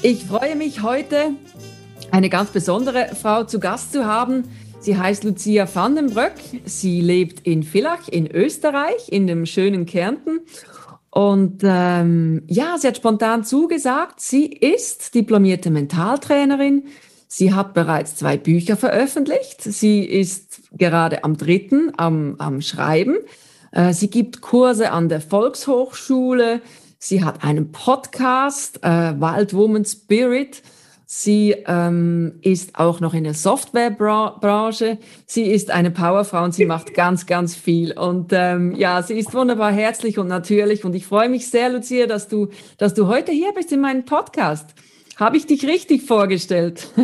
Ich freue mich heute, eine ganz besondere Frau zu Gast zu haben. Sie heißt Lucia van den Bröck. Sie lebt in Villach in Österreich, in dem schönen Kärnten. Und ähm, ja, sie hat spontan zugesagt, sie ist diplomierte Mentaltrainerin. Sie hat bereits zwei Bücher veröffentlicht. Sie ist gerade am dritten, am, am Schreiben. Äh, sie gibt Kurse an der Volkshochschule. Sie hat einen Podcast, äh, Wild Woman Spirit. Sie ähm, ist auch noch in der Softwarebranche. Sie ist eine Powerfrau und sie macht ganz, ganz viel. Und ähm, ja, sie ist wunderbar herzlich und natürlich. Und ich freue mich sehr, Lucia, dass du, dass du heute hier bist in meinem Podcast. Habe ich dich richtig vorgestellt?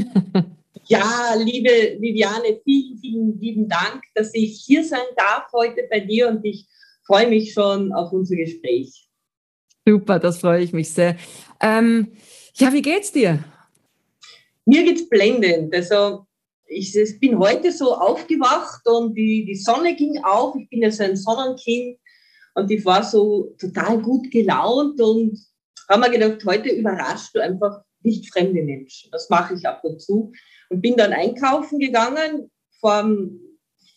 Ja, liebe Viviane, vielen, vielen lieben Dank, dass ich hier sein darf heute bei dir und ich freue mich schon auf unser Gespräch. Super, das freue ich mich sehr. Ähm, ja, wie geht's dir? Mir geht's blendend. Also ich, ich, bin heute so aufgewacht und die, die Sonne ging auf. Ich bin ja so ein Sonnenkind und ich war so total gut gelaunt und habe mir gedacht, heute überrascht du einfach nicht fremde Menschen. Das mache ich ab und zu und bin dann einkaufen gegangen. Vom,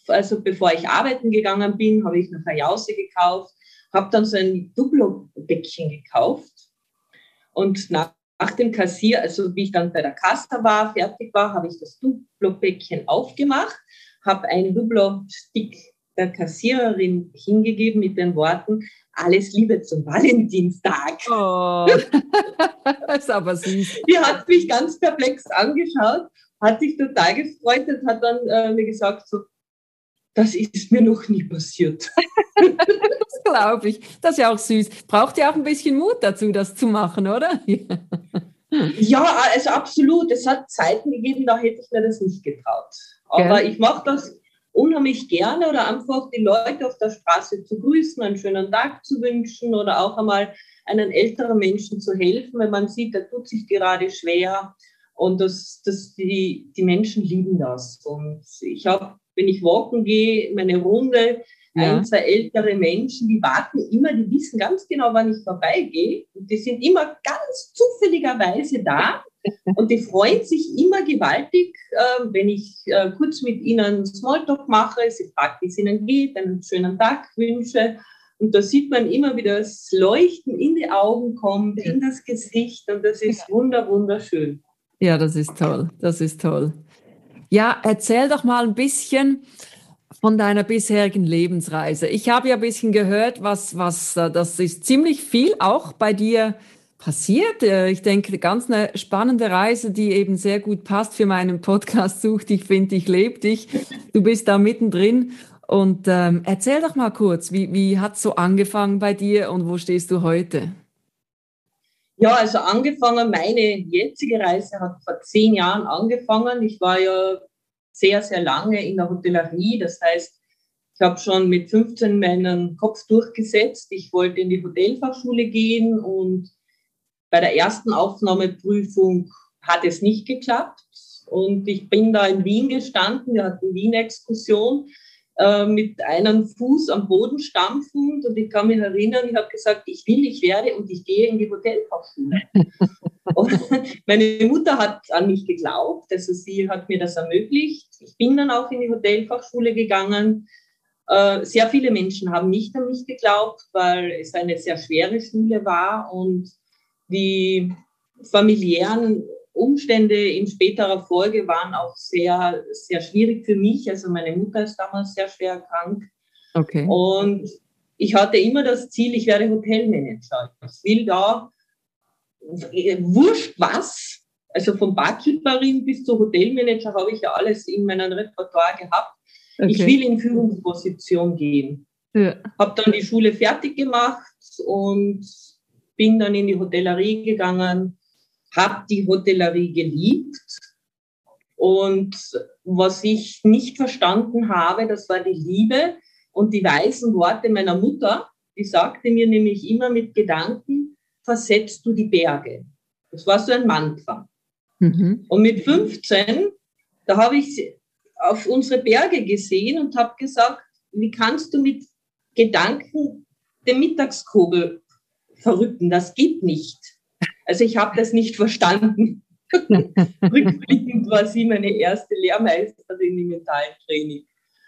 also bevor ich arbeiten gegangen bin, habe ich eine Jause gekauft habe dann so ein Duplo-Bäckchen gekauft und nach, nach, dem Kassier, also wie ich dann bei der Kasse war, fertig war, habe ich das Duplo-Bäckchen aufgemacht, habe ein Duplo-Stick der Kassiererin hingegeben mit den Worten, alles Liebe zum Valentinstag. Oh, das ist aber süß. Die hat mich ganz perplex angeschaut, hat sich total gefreut und hat dann äh, mir gesagt, so, das ist mir noch nie passiert. das glaube ich. Das ist ja auch süß. Braucht ja auch ein bisschen Mut dazu, das zu machen, oder? ja, also absolut. Es hat Zeiten gegeben, da hätte ich mir das nicht getraut. Aber Gell? ich mache das unheimlich gerne oder einfach die Leute auf der Straße zu grüßen, einen schönen Tag zu wünschen oder auch einmal einen älteren Menschen zu helfen, wenn man sieht, der tut sich gerade schwer. Und das, das, die, die Menschen lieben das. Und ich habe wenn ich walken gehe, meine Runde, ja. ein, zwei ältere Menschen, die warten immer, die wissen ganz genau, wann ich vorbeigehe. Und die sind immer ganz zufälligerweise da. Und die freuen sich immer gewaltig, äh, wenn ich äh, kurz mit ihnen Smalltalk mache. Sie fragt, wie es ihnen geht, einen schönen Tag wünsche. Und da sieht man immer, wie das Leuchten in die Augen kommt, in das Gesicht. Und das ist wunder, wunderschön. Ja, das ist toll. Das ist toll. Ja, erzähl doch mal ein bisschen von deiner bisherigen Lebensreise. Ich habe ja ein bisschen gehört, was, was, äh, das ist ziemlich viel auch bei dir passiert. Äh, ich denke, ganz eine spannende Reise, die eben sehr gut passt für meinen Podcast Such dich, find dich, leb dich. Du bist da mittendrin. Und ähm, erzähl doch mal kurz, wie, wie hat es so angefangen bei dir und wo stehst du heute? Ja, also angefangen, meine jetzige Reise hat vor zehn Jahren angefangen. Ich war ja sehr, sehr lange in der Hotellerie. Das heißt, ich habe schon mit 15 meinen Kopf durchgesetzt. Ich wollte in die Hotelfachschule gehen und bei der ersten Aufnahmeprüfung hat es nicht geklappt. Und ich bin da in Wien gestanden. Wir hatten Wien-Exkursion äh, mit einem Fuß am Boden stampfend und ich kann mich erinnern, ich habe gesagt, ich will, ich werde und ich gehe in die Hotelfachschule. und meine Mutter hat an mich geglaubt, also sie hat mir das ermöglicht. Ich bin dann auch in die Hotelfachschule gegangen. Äh, sehr viele Menschen haben nicht an mich geglaubt, weil es eine sehr schwere Schule war und die familiären Umstände in späterer Folge waren auch sehr, sehr schwierig für mich. Also meine Mutter ist damals sehr schwer krank. Okay. Und ich hatte immer das Ziel, ich werde Hotelmanager. Ich will da wurscht was, also von Barkeeperin bis zur Hotelmanager habe ich ja alles in meinem Repertoire gehabt. Okay. Ich will in Führungsposition gehen. Ja. Habe dann die Schule fertig gemacht und bin dann in die Hotellerie gegangen habe die Hotellerie geliebt. Und was ich nicht verstanden habe, das war die Liebe und die weisen Worte meiner Mutter. Die sagte mir nämlich immer mit Gedanken, versetzt du die Berge. Das war so ein Mantra. Mhm. Und mit 15, da habe ich auf unsere Berge gesehen und habe gesagt, wie kannst du mit Gedanken den Mittagskogel verrücken? Das geht nicht. Also ich habe das nicht verstanden. Rückblickend war sie meine erste Lehrmeisterin im Mentaltraining.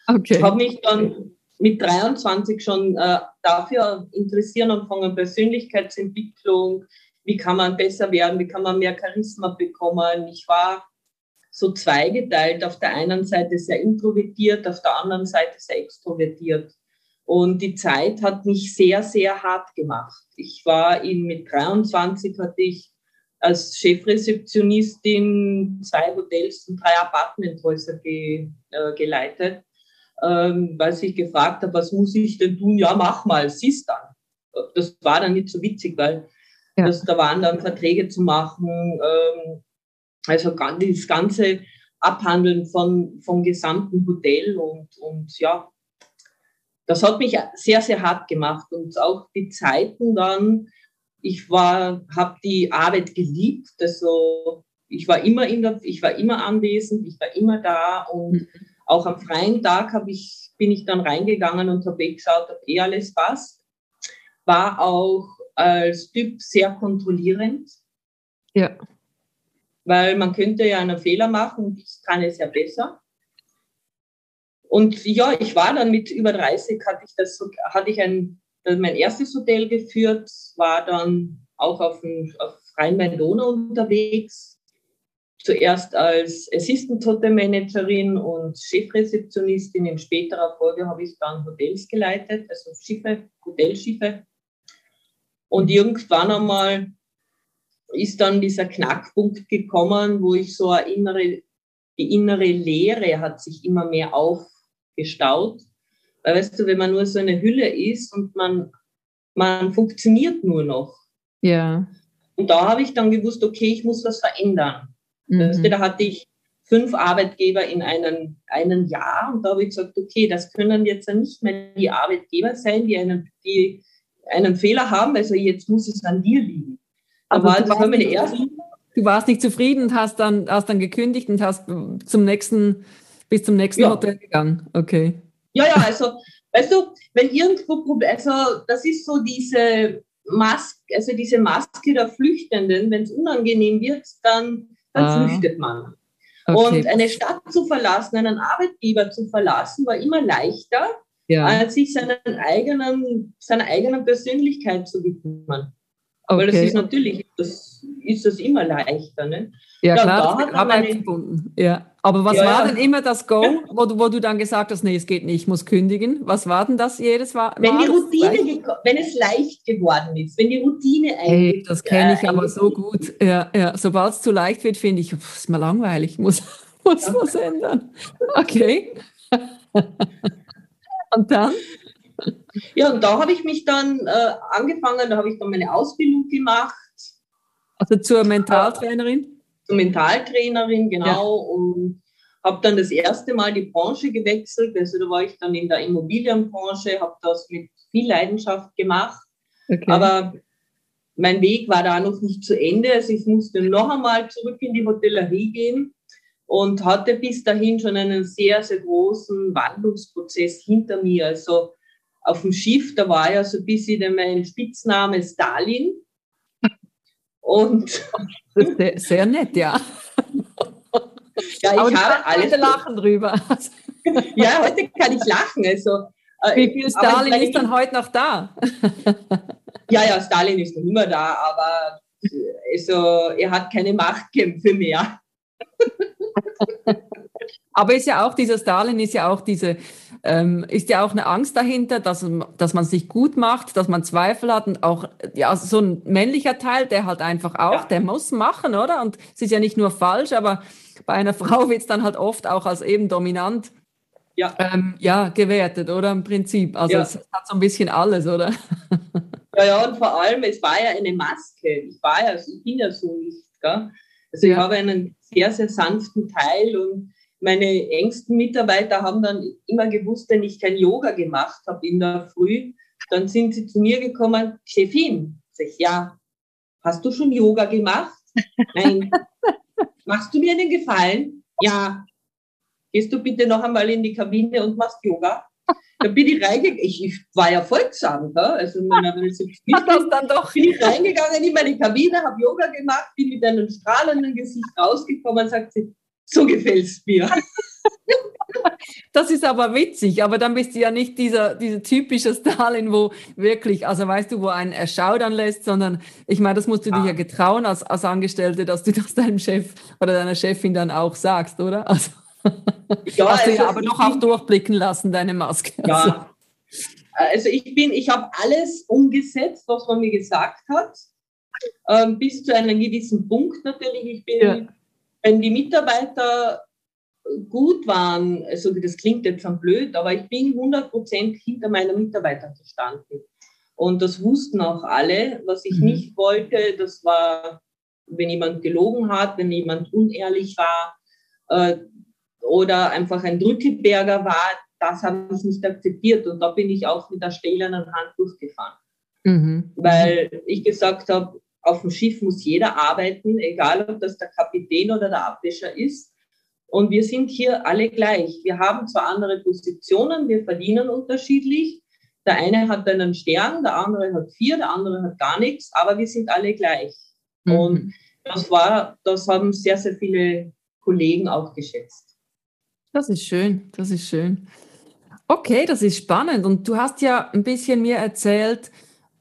Okay. Ich habe mich dann mit 23 schon äh, dafür interessieren angefangen, Persönlichkeitsentwicklung, wie kann man besser werden, wie kann man mehr Charisma bekommen. Ich war so zweigeteilt, auf der einen Seite sehr introvertiert, auf der anderen Seite sehr extrovertiert. Und die Zeit hat mich sehr, sehr hart gemacht. Ich war in, mit 23 hatte ich als Chefrezeptionistin zwei Hotels und drei Apartmenthäuser ge, äh, geleitet, ähm, weil ich gefragt habe, was muss ich denn tun? Ja, mach mal, siehst dann. Das war dann nicht so witzig, weil ja. das, da waren dann Verträge zu machen, ähm, also das ganze Abhandeln von, vom gesamten Hotel und, und ja, das hat mich sehr, sehr hart gemacht und auch die Zeiten dann, ich war, habe die Arbeit geliebt, also ich war immer in der, ich war immer anwesend, ich war immer da und mhm. auch am freien Tag habe ich, bin ich dann reingegangen und habe geschaut, ob eh alles passt. War auch als Typ sehr kontrollierend. Ja. Weil man könnte ja einen Fehler machen und ich kann es ja besser. Und ja, ich war dann mit über 30, hatte ich das, hatte ich ein mein erstes Hotel geführt, war dann auch auf, dem, auf Rhein-Main-Donau unterwegs. Zuerst als Assistant Hotel Managerin und Chefrezeptionistin. In späterer Folge habe ich dann Hotels geleitet, also Schiffe, Hotelschiffe. Und irgendwann einmal ist dann dieser Knackpunkt gekommen, wo ich so eine innere, die innere Leere hat sich immer mehr aufgestaut. Weil weißt du, wenn man nur so eine Hülle ist und man, man funktioniert nur noch. Ja. Und da habe ich dann gewusst, okay, ich muss was verändern. Mhm. Weißt du, da hatte ich fünf Arbeitgeber in einem, einem Jahr und da habe ich gesagt, okay, das können jetzt nicht mehr die Arbeitgeber sein, die einen, die einen Fehler haben, also jetzt muss es an dir liegen. Aber also das war meine erste. Du warst nicht zufrieden und hast dann, hast dann gekündigt und hast zum nächsten, bis zum nächsten ja. Hotel gegangen. Okay. Ja, ja, also, weißt du, wenn irgendwo, also das ist so diese Maske, also diese Maske der Flüchtenden, wenn es unangenehm wird, dann, dann ah. flüchtet man. Okay. Und eine Stadt zu verlassen, einen Arbeitgeber zu verlassen, war immer leichter, ja. als sich seinen eigenen, seiner eigenen Persönlichkeit zu widmen. Okay. Weil das ist natürlich, das ist das immer leichter. Ne? Ja, ja klar, da hat Arbeit meine. Ja. Aber was ja, war denn immer das Go, wo du, wo du dann gesagt hast, nee, es geht nicht, ich muss kündigen? Was war denn das jedes Mal? Wenn die Routine, wenn es leicht geworden ist, wenn die Routine eigentlich. Hey, das kenne ich äh, aber so gut. Ja, ja. Sobald es zu leicht wird, finde ich, pff, ist mir langweilig, muss, muss ja. was ändern. Okay. Und dann? Ja, und da habe ich mich dann äh, angefangen, da habe ich dann meine Ausbildung gemacht. Also zur Mentaltrainerin? Zur Mentaltrainerin, genau. Ja. Und habe dann das erste Mal die Branche gewechselt. Also da war ich dann in der Immobilienbranche, habe das mit viel Leidenschaft gemacht. Okay. Aber mein Weg war da noch nicht zu Ende. Also ich musste noch einmal zurück in die Hotellerie gehen und hatte bis dahin schon einen sehr, sehr großen Wandlungsprozess hinter mir. Also auf dem Schiff, da war ja so ein bisschen mein Spitzname Stalin. Und sehr, sehr nett, ja. Ja, ich Aber habe alles. lachen drüber. Ja, heute kann ich lachen. Also, äh, Wie viel Stalin ist dann heute noch da? Ja, ja, Stalin ist noch immer da, aber also, er hat keine Machtkämpfe mehr. Aber ist ja auch dieser Stalin, ist ja auch diese, ähm, ist ja auch eine Angst dahinter, dass, dass man sich gut macht, dass man Zweifel hat und auch ja, so ein männlicher Teil, der halt einfach auch, ja. der muss machen, oder? Und es ist ja nicht nur falsch, aber bei einer Frau wird es dann halt oft auch als eben dominant ja. Ähm, ja, gewertet, oder? Im Prinzip. Also ja. es hat so ein bisschen alles, oder? Ja, ja, und vor allem, es war ja eine Maske. Ich war ja, ich bin ja so nicht, gell? Also ich habe einen sehr, sehr sanften Teil und meine engsten Mitarbeiter haben dann immer gewusst, wenn ich kein Yoga gemacht habe in der Früh, dann sind sie zu mir gekommen, Chefin, sag ich, ja, hast du schon Yoga gemacht? Nein. Machst du mir einen Gefallen? Ja. Gehst du bitte noch einmal in die Kabine und machst Yoga? da bin ich reingegangen. Ich, ich war ja folgsam, ja? also wenn ich so Hat das dann doch. bin ich reingegangen in meine Kabine, habe Yoga gemacht, bin mit einem strahlenden Gesicht rausgekommen und sagt sie, so gefällt es mir. Das ist aber witzig, aber dann bist du ja nicht dieser, dieser typische Stalin, wo wirklich, also weißt du, wo einen erschaudern lässt, sondern ich meine, das musst du ah. dir ja getrauen als, als Angestellte, dass du das deinem Chef oder deiner Chefin dann auch sagst, oder? Also, ja, hast du also ja aber noch auch durchblicken lassen, deine Maske. Ja. Also, also ich bin, ich habe alles umgesetzt, was man mir gesagt hat, ähm, bis zu einem gewissen Punkt natürlich. Ich bin, ja. Wenn die Mitarbeiter gut waren, also das klingt jetzt dann blöd, aber ich bin 100 Prozent hinter meiner Mitarbeiter gestanden. Und das wussten auch alle. Was ich mhm. nicht wollte, das war, wenn jemand gelogen hat, wenn jemand unehrlich war äh, oder einfach ein Drückeberger war, das habe ich nicht akzeptiert. Und da bin ich auch mit der stählernen Hand durchgefahren. Mhm. Weil ich gesagt habe, auf dem Schiff muss jeder arbeiten, egal ob das der Kapitän oder der Abwäscher ist. Und wir sind hier alle gleich. Wir haben zwar andere Positionen, wir verdienen unterschiedlich. Der eine hat einen Stern, der andere hat vier, der andere hat gar nichts, aber wir sind alle gleich. Mhm. Und das war, das haben sehr, sehr viele Kollegen auch geschätzt. Das ist schön, das ist schön. Okay, das ist spannend. Und du hast ja ein bisschen mir erzählt,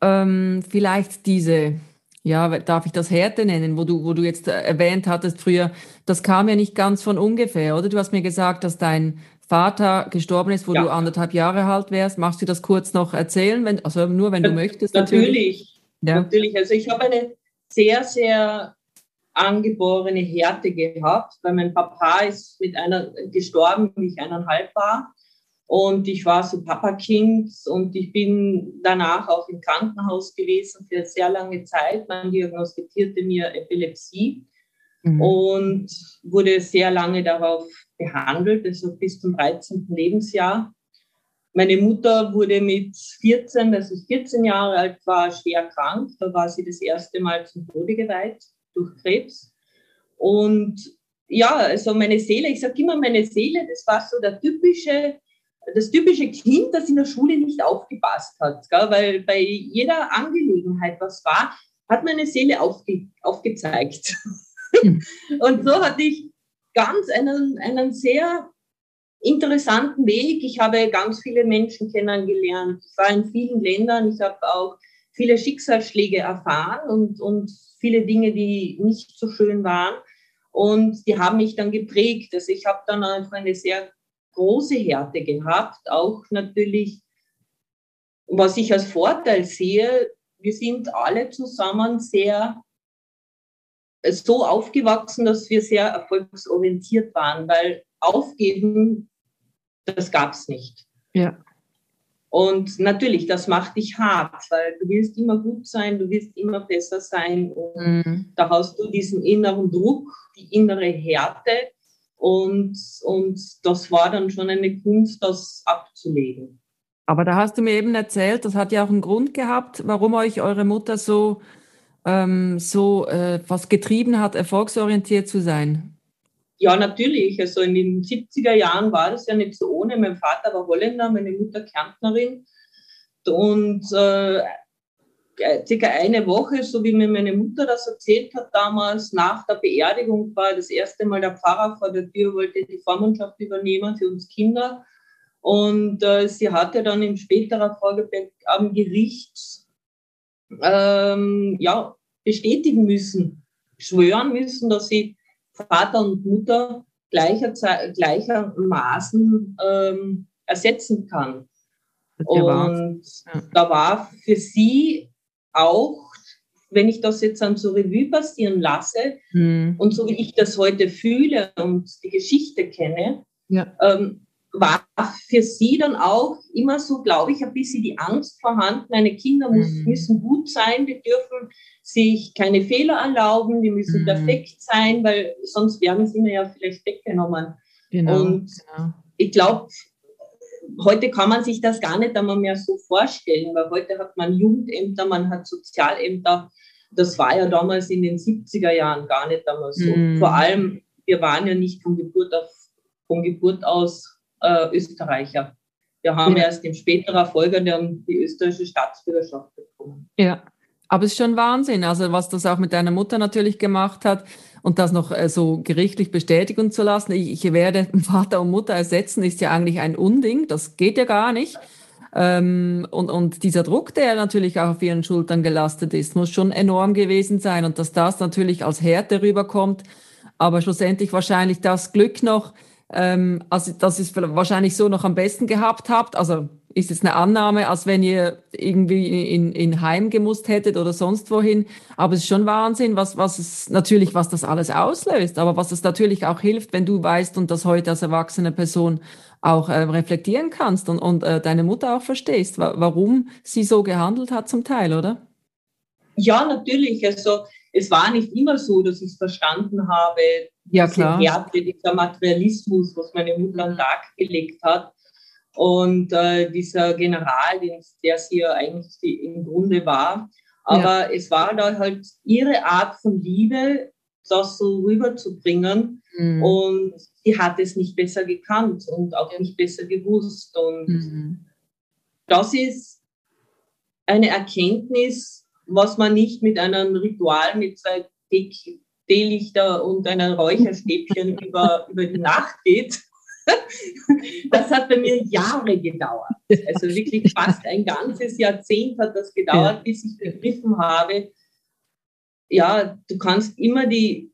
ähm, vielleicht diese ja, darf ich das Härte nennen, wo du, wo du jetzt äh, erwähnt hattest früher, das kam ja nicht ganz von ungefähr, oder? Du hast mir gesagt, dass dein Vater gestorben ist, wo ja. du anderthalb Jahre alt wärst. Magst du das kurz noch erzählen? Wenn, also nur, wenn du möchtest. Natürlich. Natürlich. Ja. natürlich. Also ich habe eine sehr, sehr angeborene Härte gehabt, weil mein Papa ist mit einer gestorben, wie ich eineinhalb war. Und ich war so Papakind und ich bin danach auch im Krankenhaus gewesen für sehr lange Zeit. Man diagnostizierte mir Epilepsie mhm. und wurde sehr lange darauf behandelt, also bis zum 13. Lebensjahr. Meine Mutter wurde mit 14, als ich 14 Jahre alt war, schwer krank. Da war sie das erste Mal zum Tode geweiht durch Krebs. Und ja, also meine Seele, ich sage immer meine Seele, das war so der typische das typische Kind, das in der Schule nicht aufgepasst hat, gell? weil bei jeder Angelegenheit, was war, hat meine Seele aufge aufgezeigt. Hm. und so hatte ich ganz einen, einen sehr interessanten Weg. Ich habe ganz viele Menschen kennengelernt. Ich war in vielen Ländern. Ich habe auch viele Schicksalsschläge erfahren und, und viele Dinge, die nicht so schön waren. Und die haben mich dann geprägt. Also ich habe dann einfach eine sehr große Härte gehabt. Auch natürlich, was ich als Vorteil sehe, wir sind alle zusammen sehr so aufgewachsen, dass wir sehr erfolgsorientiert waren, weil aufgeben, das gab es nicht. Ja. Und natürlich, das macht dich hart, weil du willst immer gut sein, du willst immer besser sein. Und mhm. da hast du diesen inneren Druck, die innere Härte. Und, und das war dann schon eine Kunst, das abzulegen. Aber da hast du mir eben erzählt, das hat ja auch einen Grund gehabt, warum euch eure Mutter so, ähm, so äh, was getrieben hat, erfolgsorientiert zu sein. Ja, natürlich. Also in den 70er Jahren war das ja nicht so ohne. Mein Vater war Holländer, meine Mutter Kärntnerin. Und äh, circa eine Woche, so wie mir meine Mutter das erzählt hat damals, nach der Beerdigung war das erste Mal der Pfarrer vor der Tür, wollte die Vormundschaft übernehmen für uns Kinder. Und äh, sie hatte dann im späteren Vorgepäck am Gericht ähm, ja, bestätigen müssen, schwören müssen, dass sie Vater und Mutter gleicher, gleichermaßen ähm, ersetzen kann. Und ja. da war für sie auch, wenn ich das jetzt dann so Revue passieren lasse mhm. und so wie ich das heute fühle und die Geschichte kenne, ja. ähm, war für sie dann auch immer so, glaube ich, ein bisschen die Angst vorhanden, meine Kinder muss, mhm. müssen gut sein, die dürfen sich keine Fehler erlauben, die müssen mhm. perfekt sein, weil sonst werden sie mir ja vielleicht weggenommen. Genau, und genau. ich glaube, heute kann man sich das gar nicht einmal mehr so vorstellen, weil heute hat man Jugendämter, man hat Sozialämter. Das war ja damals in den 70er Jahren gar nicht einmal so. Mm. Vor allem, wir waren ja nicht von Geburt, auf, von Geburt aus äh, Österreicher. Wir haben ja. erst im späteren Folge die österreichische Staatsbürgerschaft bekommen. Ja, aber es ist schon Wahnsinn, also was das auch mit deiner Mutter natürlich gemacht hat und das noch äh, so gerichtlich bestätigen zu lassen. Ich, ich werde Vater und Mutter ersetzen, ist ja eigentlich ein Unding, das geht ja gar nicht. Ähm, und, und dieser Druck, der natürlich auch auf ihren Schultern gelastet ist, muss schon enorm gewesen sein und dass das natürlich als Härte rüberkommt, aber schlussendlich wahrscheinlich das Glück noch, ähm, also dass ihr es wahrscheinlich so noch am besten gehabt habt. Also ist es eine Annahme, als wenn ihr irgendwie in, in Heim gemusst hättet oder sonst wohin. Aber es ist schon Wahnsinn, was, was es natürlich, was das alles auslöst, aber was es natürlich auch hilft, wenn du weißt und das heute als erwachsene Person auch äh, reflektieren kannst und, und äh, deine Mutter auch verstehst, wa warum sie so gehandelt hat zum Teil, oder? Ja, natürlich. Also es war nicht immer so, dass ich es verstanden habe, ja, klar. Härte, dieser Materialismus, was meine Mutter an den Tag gelegt hat. Und äh, dieser General, der sie ja eigentlich die, im Grunde war. Aber ja. es war da halt ihre Art von Liebe, das so rüberzubringen. Mhm. Und sie hat es nicht besser gekannt und auch nicht besser gewusst. Und mhm. das ist eine Erkenntnis, was man nicht mit einem Ritual mit zwei Teelichter und einem Räucherstäbchen über, über die Nacht geht. Das hat bei mir Jahre gedauert. Also wirklich fast ein ganzes Jahrzehnt hat das gedauert, bis ich begriffen habe, ja, du kannst immer die,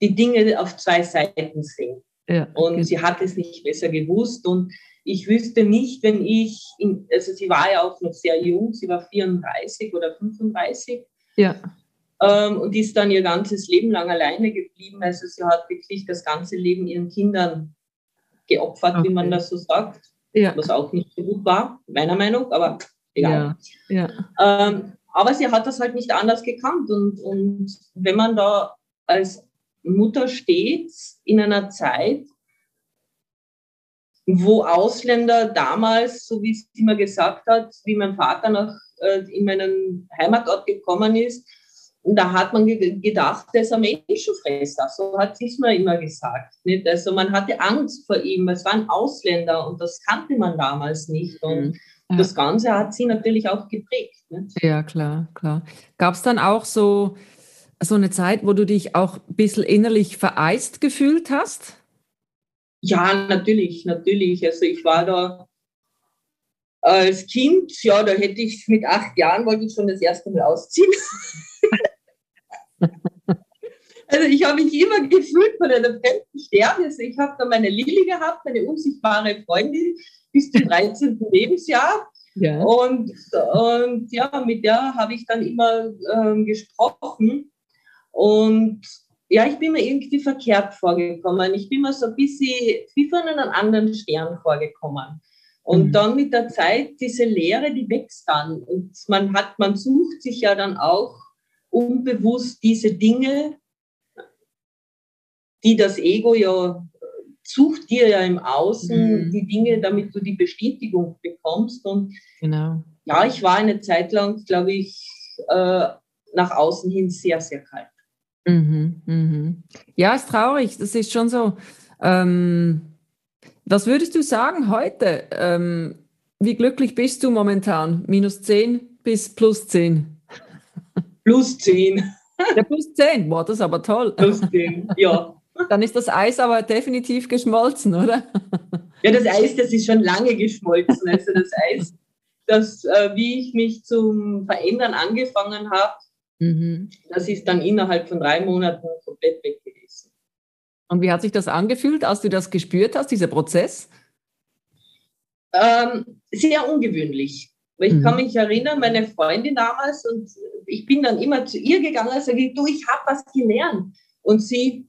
die Dinge auf zwei Seiten sehen. Ja, und okay. sie hat es nicht besser gewusst. Und ich wüsste nicht, wenn ich, in, also sie war ja auch noch sehr jung, sie war 34 oder 35. Ja. Ähm, und ist dann ihr ganzes Leben lang alleine geblieben. Also sie hat wirklich das ganze Leben ihren Kindern geopfert, okay. wie man das so sagt. Ja. Was auch nicht so gut war, meiner Meinung, aber egal. Ja. ja. Ähm, aber sie hat das halt nicht anders gekannt. Und, und wenn man da als Mutter steht in einer Zeit, wo Ausländer damals, so wie es immer gesagt hat, wie mein Vater nach, äh, in meinen Heimatort gekommen ist, und da hat man gedacht, er ist ein Menschenfresser. So hat es mir immer gesagt. Nicht? Also man hatte Angst vor ihm. Es war ein Ausländer und das kannte man damals nicht. Und mhm. ja. das Ganze hat sie natürlich auch geprägt. Nicht? Ja, klar, klar. Gab es dann auch so, so eine Zeit, wo du dich auch ein bisschen innerlich vereist gefühlt hast? Ja, natürlich, natürlich. Also ich war da als Kind, ja, da hätte ich mit acht Jahren wollte ich schon das erste Mal ausziehen. also ich habe mich immer gefühlt von einer fremden Sterne. Also ich habe da meine Lilly gehabt, meine unsichtbare Freundin bis zum 13. Lebensjahr. Ja. Und, und ja, mit der habe ich dann immer ähm, gesprochen. Und ja, ich bin mir irgendwie verkehrt vorgekommen. Ich bin mir so ein bisschen wie von einem anderen Stern vorgekommen. Und mhm. dann mit der Zeit, diese Lehre, die wächst dann. Und man hat, man sucht sich ja dann auch unbewusst diese Dinge, die das Ego ja sucht dir ja im Außen mhm. die Dinge, damit du die Bestätigung bekommst. Und genau. ja, ich war eine Zeit lang, glaube ich, äh, nach außen hin sehr, sehr kalt. Mhm, mhm. Ja, ist traurig. Das ist schon so. Ähm, was würdest du sagen heute? Ähm, wie glücklich bist du momentan? Minus 10 bis plus 10? Plus 10. Ja, plus 10. Boah, das ist aber toll. Plus 10, ja. Dann ist das Eis aber definitiv geschmolzen, oder? Ja, das Eis, das ist schon lange geschmolzen. Also das Eis, das, äh, wie ich mich zum Verändern angefangen habe, Mhm. Das ist dann innerhalb von drei Monaten komplett weg gewesen. Und wie hat sich das angefühlt, als du das gespürt hast, dieser Prozess? Ähm, sehr ungewöhnlich. Weil ich mhm. kann mich erinnern, meine Freundin damals, und ich bin dann immer zu ihr gegangen und sage, du, ich habe was gelernt. Und sie,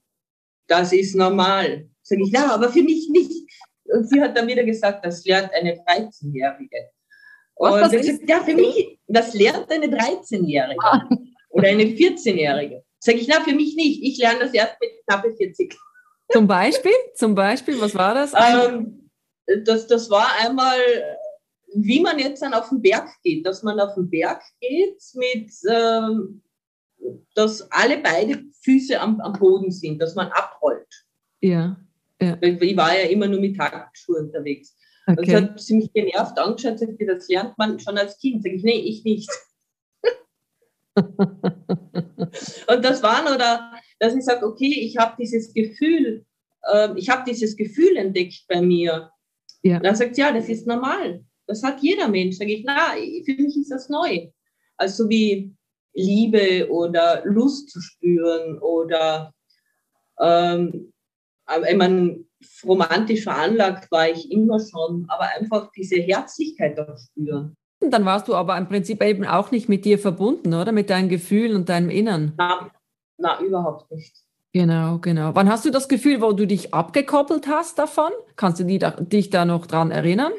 das ist normal. Sage ich, ja, aber für mich nicht. Und sie hat dann wieder gesagt, das lernt eine 13-Jährige. Und was, was gesagt, ja, für mich, das lernt eine 13-Jährige. Ah oder eine 14-Jährige. Sage ich, na, für mich nicht. Ich lerne das erst mit knappe 40. Zum Beispiel? Zum Beispiel, was war das? Ähm, das, das war einmal, wie man jetzt dann auf den Berg geht, dass man auf den Berg geht mit, ähm, dass alle beide Füße am, am Boden sind, dass man abrollt. Ja. ja. Ich war ja immer nur mit Tagsschuhen unterwegs. Okay. Und hat sie mich genervt angeschaut, sagt, das lernt man schon als Kind. Sag ich, nee, ich nicht. und das war nur da, dass ich sage, okay, ich habe dieses Gefühl, äh, ich habe dieses Gefühl entdeckt bei mir. Ja. dann sagt sie, ja, das ist normal. Das hat jeder Mensch. Sage ich, na, für mich ist das neu. Also wie Liebe oder Lust zu spüren oder ähm, ich meine, romantisch veranlagt war ich immer schon, aber einfach diese Herzlichkeit auch spüren. Dann warst du aber im Prinzip eben auch nicht mit dir verbunden, oder? Mit deinen Gefühlen und deinem Innern. Na, na überhaupt nicht. Genau, genau. Wann hast du das Gefühl, wo du dich abgekoppelt hast davon? Kannst du dich da noch dran erinnern?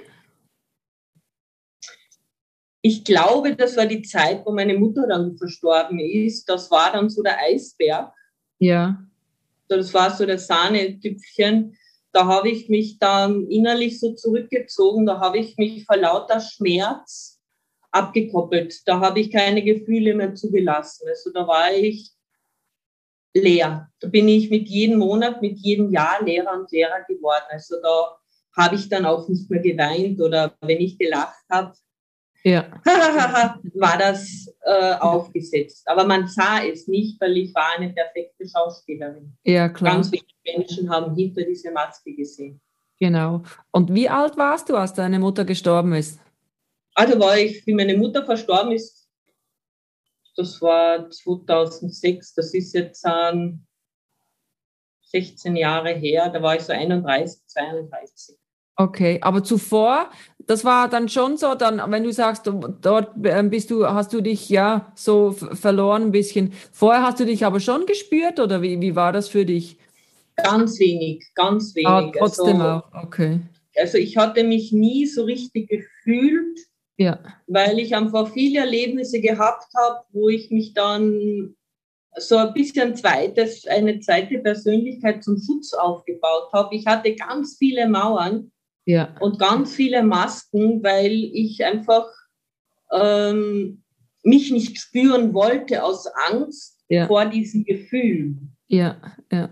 Ich glaube, das war die Zeit, wo meine Mutter dann verstorben ist. Das war dann so der Eisberg. Ja. Das war so das Sahnetüpfchen. Da habe ich mich dann innerlich so zurückgezogen. Da habe ich mich vor lauter Schmerz abgekoppelt. Da habe ich keine Gefühle mehr zugelassen. Also da war ich leer. Da bin ich mit jedem Monat, mit jedem Jahr Lehrer und Lehrer geworden. Also da habe ich dann auch nicht mehr geweint oder wenn ich gelacht habe, ja. war das äh, aufgesetzt. Aber man sah es nicht, weil ich war eine perfekte Schauspielerin. Ja, klar. Ganz viele Menschen haben hinter diese Maske gesehen. Genau. Und wie alt warst du, als deine Mutter gestorben ist? Also war ich, wie meine Mutter verstorben ist, das war 2006, das ist jetzt ähm, 16 Jahre her, da war ich so 31, 32. Okay, aber zuvor, das war dann schon so, dann, wenn du sagst, dort ähm, bist du, hast du dich ja so verloren ein bisschen. Vorher hast du dich aber schon gespürt oder wie, wie war das für dich? Ganz wenig, ganz wenig. Ah, trotzdem also, auch, okay. Also ich hatte mich nie so richtig gefühlt, ja. weil ich einfach viele Erlebnisse gehabt habe, wo ich mich dann so ein bisschen zweites, eine zweite Persönlichkeit zum Schutz aufgebaut habe. Ich hatte ganz viele Mauern ja. und ganz viele Masken, weil ich einfach ähm, mich nicht spüren wollte aus Angst ja. vor diesem Gefühl. Ja, ja.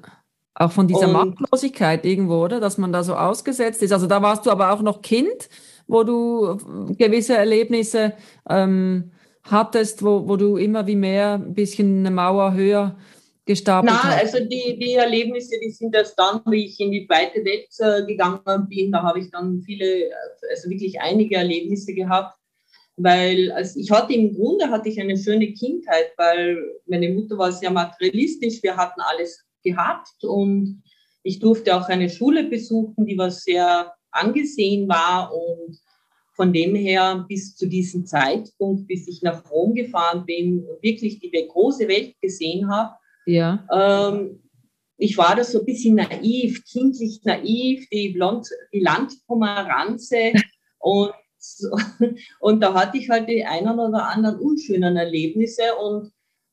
Auch von dieser und, Machtlosigkeit irgendwo, oder? Dass man da so ausgesetzt ist. Also da warst du aber auch noch Kind, wo du gewisse Erlebnisse ähm, hattest, wo, wo du immer wie mehr ein bisschen eine Mauer höher gestapelt Nein, hast? also die, die Erlebnisse, die sind erst dann, wie ich in die weite Welt äh, gegangen bin. Da habe ich dann viele, also wirklich einige Erlebnisse gehabt. Weil also ich hatte im Grunde hatte ich eine schöne Kindheit, weil meine Mutter war sehr materialistisch, wir hatten alles gehabt und ich durfte auch eine Schule besuchen, die was sehr angesehen war und von dem her bis zu diesem Zeitpunkt, bis ich nach Rom gefahren bin und wirklich die große Welt gesehen habe, ja. Ähm, ich war da so ein bisschen naiv, kindlich naiv, die, Blond, die Landpomeranze und, und da hatte ich halt die einen oder anderen unschönen Erlebnisse und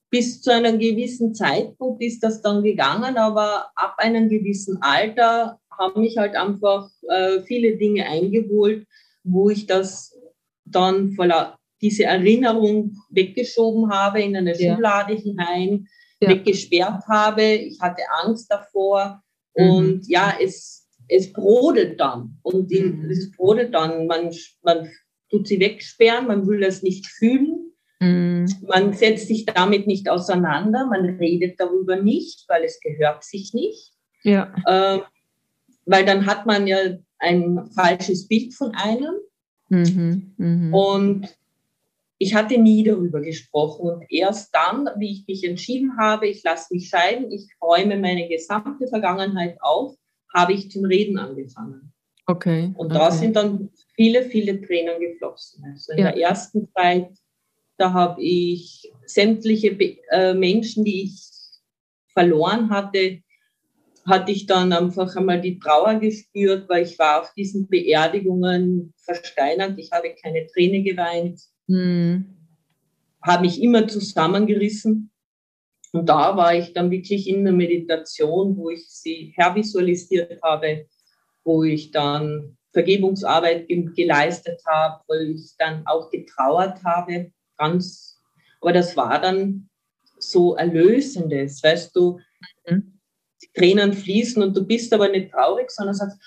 bis zu einem gewissen Zeitpunkt ist das dann gegangen, aber ab einem gewissen Alter haben mich halt einfach äh, viele Dinge eingeholt, wo ich das dann voller diese Erinnerung weggeschoben habe in eine ja. Schublade hinein ja. weggesperrt habe. Ich hatte Angst davor. Mhm. Und ja, es, es brodelt dann. Und mhm. es brodelt dann. Man, man tut sie wegsperren, man will das nicht fühlen. Mhm. Man setzt sich damit nicht auseinander, man redet darüber nicht, weil es gehört sich nicht. Ja. Ähm, weil dann hat man ja ein falsches Bild von einem. Mhm, mh. Und ich hatte nie darüber gesprochen und erst dann, wie ich mich entschieden habe, ich lasse mich scheiden, ich räume meine gesamte Vergangenheit auf, habe ich zum Reden angefangen. Okay. Und okay. da sind dann viele, viele Tränen geflossen. Also in ja. der ersten Zeit, da habe ich sämtliche äh, Menschen, die ich verloren hatte, hatte ich dann einfach einmal die Trauer gespürt, weil ich war auf diesen Beerdigungen versteinert. Ich habe keine Träne geweint. Mhm. Habe mich immer zusammengerissen. Und da war ich dann wirklich in der Meditation, wo ich sie hervisualisiert habe, wo ich dann Vergebungsarbeit geleistet habe, wo ich dann auch getrauert habe, ganz. Aber das war dann so Erlösendes, weißt du, mhm. die Tränen fließen und du bist aber nicht traurig, sondern sagst,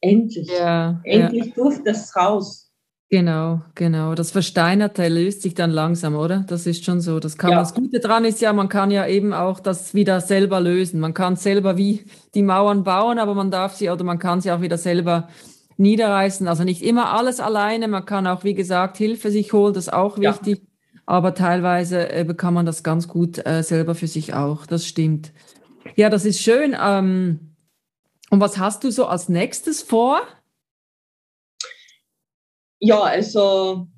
endlich, ja, endlich ja. durfte das raus. Genau, genau. Das Versteinerte löst sich dann langsam, oder? Das ist schon so. Das kann ja. das Gute dran ist ja, man kann ja eben auch das wieder selber lösen. Man kann selber wie die Mauern bauen, aber man darf sie oder man kann sie auch wieder selber niederreißen. Also nicht immer alles alleine. Man kann auch, wie gesagt, Hilfe sich holen, das ist auch wichtig. Ja. Aber teilweise äh, kann man das ganz gut äh, selber für sich auch. Das stimmt. Ja, das ist schön. Ähm, und was hast du so als nächstes vor? Ja, also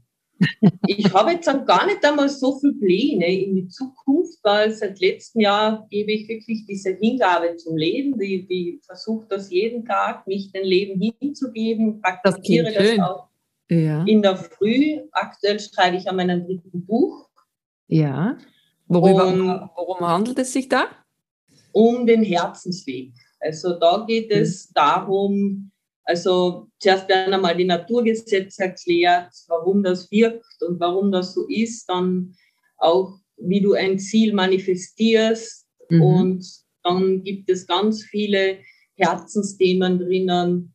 ich habe jetzt gar nicht einmal so viele Pläne in die Zukunft, weil seit letztem Jahr gebe ich wirklich diese Hingabe zum Leben, die, die versuche das jeden Tag, mich dem Leben hinzugeben, praktiziere das, das auch ja. in der Früh. Aktuell schreibe ich an meinem dritten Buch. Ja. Worüber, Und, worum handelt es sich da? Um den Herzensweg. Also da geht es mhm. darum, also zuerst werden einmal die Naturgesetze erklärt, warum das wirkt und warum das so ist, dann auch, wie du ein Ziel manifestierst mhm. und dann gibt es ganz viele Herzensthemen drinnen,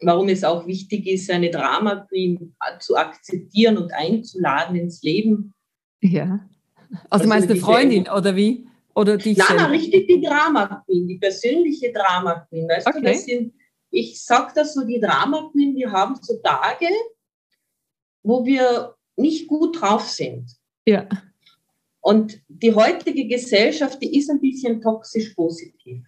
warum es auch wichtig ist, eine Drama Queen zu akzeptieren und einzuladen ins Leben. Ja. Also, also meinst du eine Freundin oder wie? Oder dich Nein, selber? richtig die Drama Queen, die persönliche Drama Queen. Weißt okay. du, das sind ich sage das so, die Drama Queen, wir haben so Tage, wo wir nicht gut drauf sind. Ja. Und die heutige Gesellschaft, die ist ein bisschen toxisch positiv.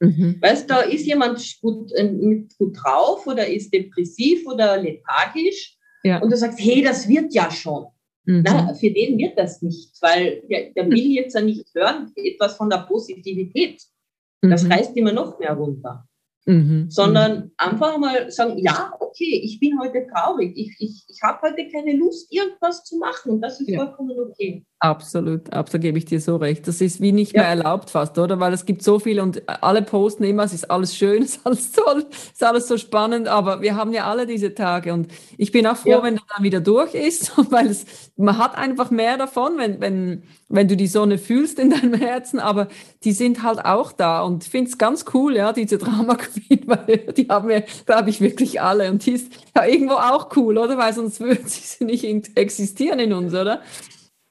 Mhm. Weißt du, da ist jemand gut, äh, gut drauf oder ist depressiv oder lethargisch ja. und du sagst, hey, das wird ja schon. Mhm. Na, für den wird das nicht, weil der, der will jetzt ja nicht hören, etwas von der Positivität. Das mhm. reißt immer noch mehr runter. Mhm. Sondern mhm. einfach mal sagen, ja, okay, ich bin heute traurig, ich, ich, ich habe heute keine Lust, irgendwas zu machen und das ist ja. vollkommen okay. Absolut, absolut gebe ich dir so recht. Das ist wie nicht ja. mehr erlaubt fast, oder? Weil es gibt so viel und alle posten immer, es ist alles schön, es ist alles toll, es ist alles so spannend, aber wir haben ja alle diese Tage und ich bin auch froh, ja. wenn das dann wieder durch ist, weil es, man hat einfach mehr davon, wenn, wenn, wenn du die Sonne fühlst in deinem Herzen, aber die sind halt auch da und ich finde es ganz cool, ja, diese Drama Queen, weil die haben wir, glaube ich, wirklich alle und die ist ja irgendwo auch cool, oder? Weil sonst würden sie nicht existieren in uns, oder?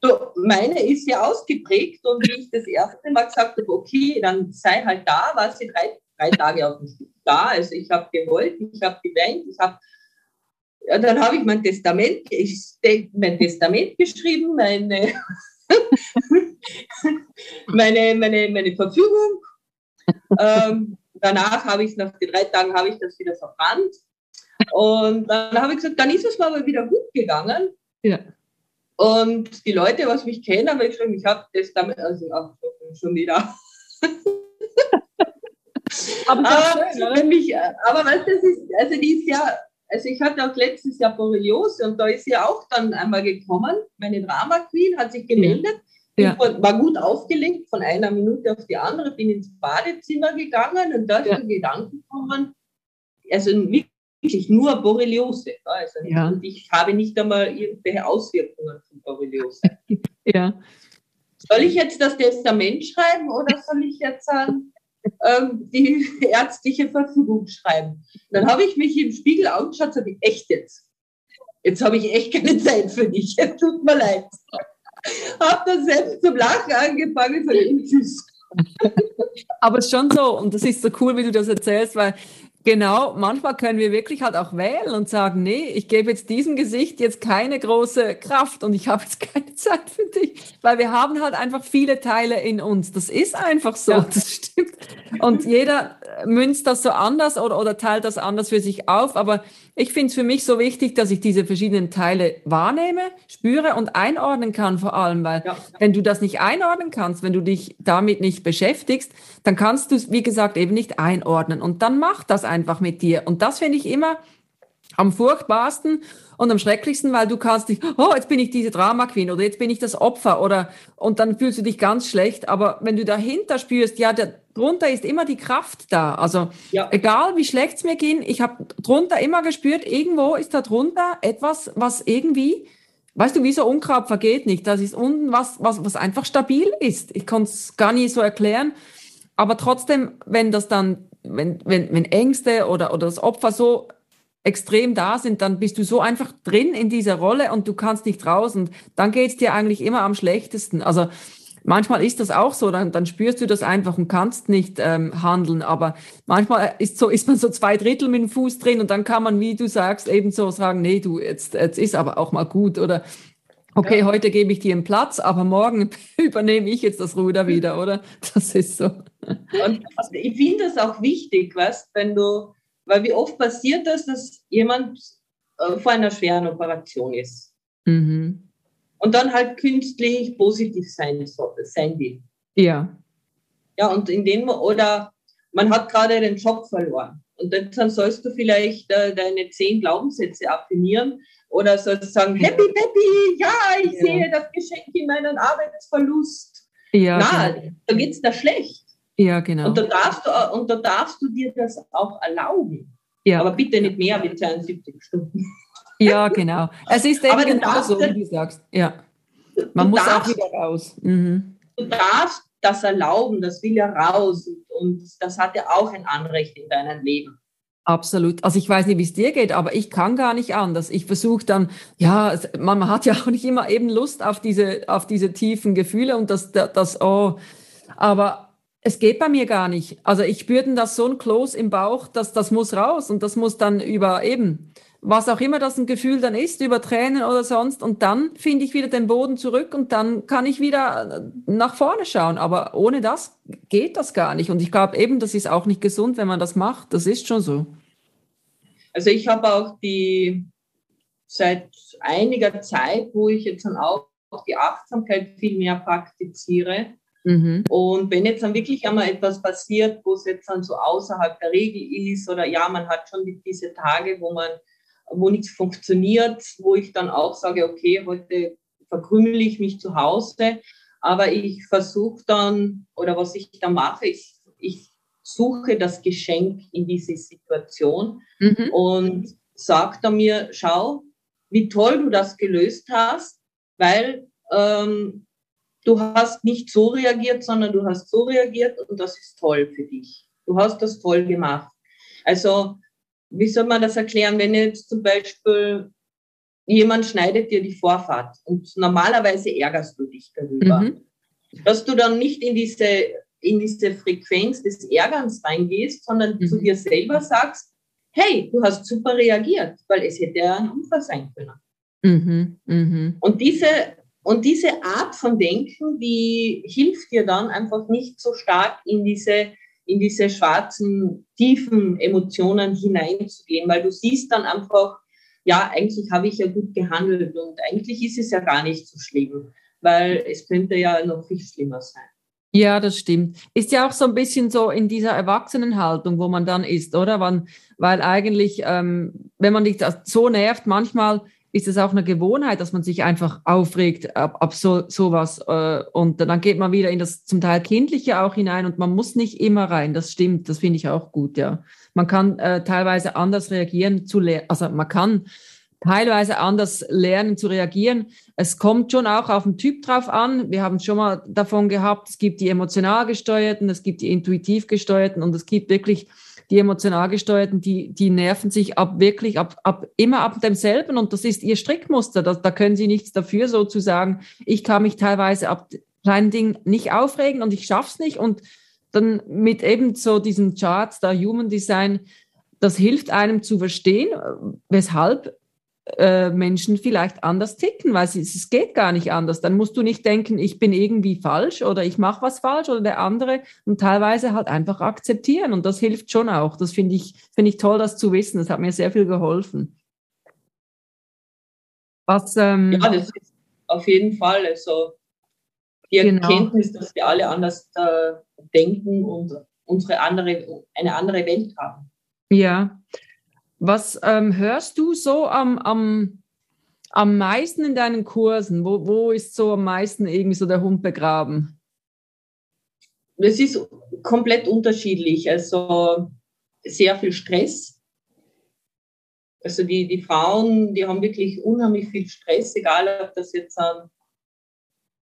So, meine ist ja ausgeprägt und wie ich das erste Mal gesagt habe, okay, dann sei halt da, war sie drei, drei Tage auf dem Stück da. Also ich habe gewollt, ich habe geweint, ich habe ja, dann habe ich mein Testament, ich, mein Testament geschrieben, meine, meine, meine, meine Verfügung. Ähm, danach habe ich nach den drei Tagen habe ich das wieder verbrannt. Und dann habe ich gesagt, dann ist es aber wieder gut gegangen. Ja. Und die Leute, was mich kennen, haben geschrieben, ich habe das damit, also ach, schon wieder. aber, aber, schön, mich, aber weißt, das ist, also die ist ja, also ich hatte auch letztes Jahr Borreliose und da ist sie auch dann einmal gekommen. Meine Drama Queen hat sich gemeldet. Ja. Ich war gut aufgelegt von einer Minute auf die andere, bin ins Badezimmer gegangen und da ist ja. Gedanken gekommen, also wirklich nur Borreliose. Also ja. Und ich habe nicht einmal irgendwelche Auswirkungen von Borreliose. ja. Soll ich jetzt das Testament schreiben oder soll ich jetzt ähm, die ärztliche Verfügung schreiben? Dann habe ich mich im Spiegel angeschaut und sage, echt jetzt? Jetzt habe ich echt keine Zeit für dich. Es tut mir leid. habe dann selbst zum Lachen angefangen und sage, tschüss. Aber es ist schon so, und das ist so cool, wie du das erzählst, weil Genau, manchmal können wir wirklich halt auch wählen und sagen, nee, ich gebe jetzt diesem Gesicht jetzt keine große Kraft und ich habe jetzt keine Zeit für dich, weil wir haben halt einfach viele Teile in uns. Das ist einfach so, ja. das stimmt. Und jeder münzt das so anders oder, oder teilt das anders für sich auf, aber ich finde es für mich so wichtig, dass ich diese verschiedenen Teile wahrnehme, spüre und einordnen kann vor allem, weil ja. wenn du das nicht einordnen kannst, wenn du dich damit nicht beschäftigst, dann kannst du es, wie gesagt, eben nicht einordnen. Und dann mach das einfach mit dir. Und das finde ich immer am furchtbarsten und am schrecklichsten, weil du kannst dich, oh, jetzt bin ich diese Drama Queen oder jetzt bin ich das Opfer oder und dann fühlst du dich ganz schlecht. Aber wenn du dahinter spürst, ja, der, drunter ist immer die Kraft da. Also ja. egal wie schlecht es mir ging, ich habe drunter immer gespürt, irgendwo ist da drunter etwas, was irgendwie, weißt du, wie so Unkraut vergeht nicht. Das ist unten was, was, was einfach stabil ist. Ich kann es gar nicht so erklären. Aber trotzdem, wenn das dann wenn, wenn, wenn Ängste oder, oder das Opfer so extrem da sind, dann bist du so einfach drin in dieser Rolle und du kannst nicht raus und dann geht es dir eigentlich immer am schlechtesten. Also manchmal ist das auch so, dann, dann spürst du das einfach und kannst nicht ähm, handeln, aber manchmal ist, so, ist man so zwei Drittel mit dem Fuß drin und dann kann man, wie du sagst, eben so sagen, nee, du, jetzt, jetzt ist aber auch mal gut oder okay, ja. heute gebe ich dir einen Platz, aber morgen übernehme ich jetzt das Ruder wieder, oder? Das ist so. Und also ich finde es auch wichtig, weißt, wenn du weil wie oft passiert das, dass jemand äh, vor einer schweren Operation ist mhm. und dann halt künstlich positiv sein, sein will. Ja. Ja, und in dem, oder man hat gerade den Job verloren. Und dann sollst du vielleicht äh, deine zehn Glaubenssätze affirmieren oder sollst du sagen, happy, happy, ja, ich ja. sehe das Geschenk in meinen Arbeitsverlust. Ja, Na, genau. da geht es da schlecht. Ja, genau. Und da darfst du, und da darfst du dir das auch erlauben. Ja. Aber bitte nicht mehr wie 72 Stunden. Ja, genau. Es ist eben genau so, wie du sagst. Ja. Man muss darfst, auch wieder raus. Mhm. Du darfst das erlauben, das will ja raus. Und, das hat ja auch ein Anrecht in deinem Leben. Absolut. Also ich weiß nicht, wie es dir geht, aber ich kann gar nicht anders. Ich versuche dann, ja, man hat ja auch nicht immer eben Lust auf diese, auf diese tiefen Gefühle und das, das, oh, aber es geht bei mir gar nicht. Also ich spüre das so ein Kloß im Bauch, dass das muss raus und das muss dann über eben, was auch immer das ein Gefühl dann ist, über Tränen oder sonst. Und dann finde ich wieder den Boden zurück und dann kann ich wieder nach vorne schauen. Aber ohne das geht das gar nicht. Und ich glaube eben, das ist auch nicht gesund, wenn man das macht. Das ist schon so. Also ich habe auch die seit einiger Zeit, wo ich jetzt dann auch die Achtsamkeit viel mehr praktiziere, Mhm. Und wenn jetzt dann wirklich einmal etwas passiert, wo es jetzt dann so außerhalb der Regel ist oder ja, man hat schon diese Tage, wo man, wo nichts funktioniert, wo ich dann auch sage, okay, heute verkrümel ich mich zu Hause, aber ich versuche dann, oder was ich dann mache, ich, ich suche das Geschenk in diese Situation mhm. und sage dann mir, schau, wie toll du das gelöst hast, weil ähm, du hast nicht so reagiert, sondern du hast so reagiert und das ist toll für dich. Du hast das toll gemacht. Also, wie soll man das erklären, wenn jetzt zum Beispiel jemand schneidet dir die Vorfahrt und normalerweise ärgerst du dich darüber, mhm. dass du dann nicht in diese, in diese Frequenz des Ärgerns reingehst, sondern mhm. zu dir selber sagst, hey, du hast super reagiert, weil es hätte ja ein Unfall sein können. Mhm. mhm. Und diese und diese Art von Denken, die hilft dir dann einfach nicht so stark in diese, in diese schwarzen, tiefen Emotionen hineinzugehen, weil du siehst dann einfach, ja, eigentlich habe ich ja gut gehandelt und eigentlich ist es ja gar nicht so schlimm, weil es könnte ja noch viel schlimmer sein. Ja, das stimmt. Ist ja auch so ein bisschen so in dieser Erwachsenenhaltung, wo man dann ist, oder? Weil, eigentlich, ähm, wenn man dich so nervt, manchmal ist es auch eine Gewohnheit, dass man sich einfach aufregt ab, ab so sowas äh, und dann geht man wieder in das zum Teil kindliche auch hinein und man muss nicht immer rein. Das stimmt, das finde ich auch gut, ja. Man kann äh, teilweise anders reagieren zu also man kann teilweise anders lernen zu reagieren. Es kommt schon auch auf den Typ drauf an. Wir haben schon mal davon gehabt, es gibt die emotional gesteuerten, es gibt die intuitiv gesteuerten und es gibt wirklich die emotional gesteuerten, die, die nerven sich ab wirklich ab, ab immer ab demselben und das ist ihr Strickmuster. Da, da können sie nichts dafür, sozusagen. Ich kann mich teilweise ab kleinen Dingen nicht aufregen und ich schaff's nicht und dann mit eben so diesen Charts, da Human Design, das hilft einem zu verstehen, weshalb äh, Menschen vielleicht anders ticken, weil es, es geht gar nicht anders. Dann musst du nicht denken, ich bin irgendwie falsch oder ich mache was falsch oder der andere und teilweise halt einfach akzeptieren und das hilft schon auch. Das finde ich, finde ich toll, das zu wissen. Das hat mir sehr viel geholfen. Was, ähm, ja, das ist auf jeden Fall also die genau. Erkenntnis, dass wir alle anders äh, denken und unsere andere, eine andere Welt haben. Ja, was ähm, hörst du so am, am, am meisten in deinen Kursen? Wo, wo ist so am meisten irgendwie so der Hund begraben? Es ist komplett unterschiedlich. Also sehr viel Stress. Also die, die Frauen, die haben wirklich unheimlich viel Stress, egal ob das jetzt ähm,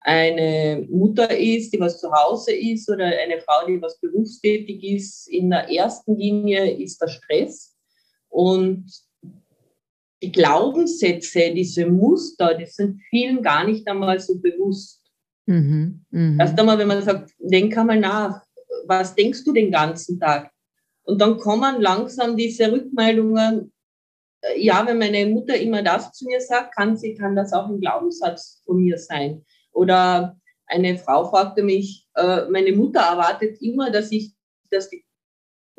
eine Mutter ist, die was zu Hause ist oder eine Frau, die was berufstätig ist. In der ersten Linie ist der Stress und die Glaubenssätze, diese Muster, die sind vielen gar nicht einmal so bewusst. Mhm, mh. Erst einmal, wenn man sagt, denk einmal nach, was denkst du den ganzen Tag? Und dann kommen langsam diese Rückmeldungen, äh, ja, wenn meine Mutter immer das zu mir sagt, kann sie, kann das auch ein Glaubenssatz von mir sein. Oder eine Frau fragte mich, äh, meine Mutter erwartet immer, dass ich, dass die,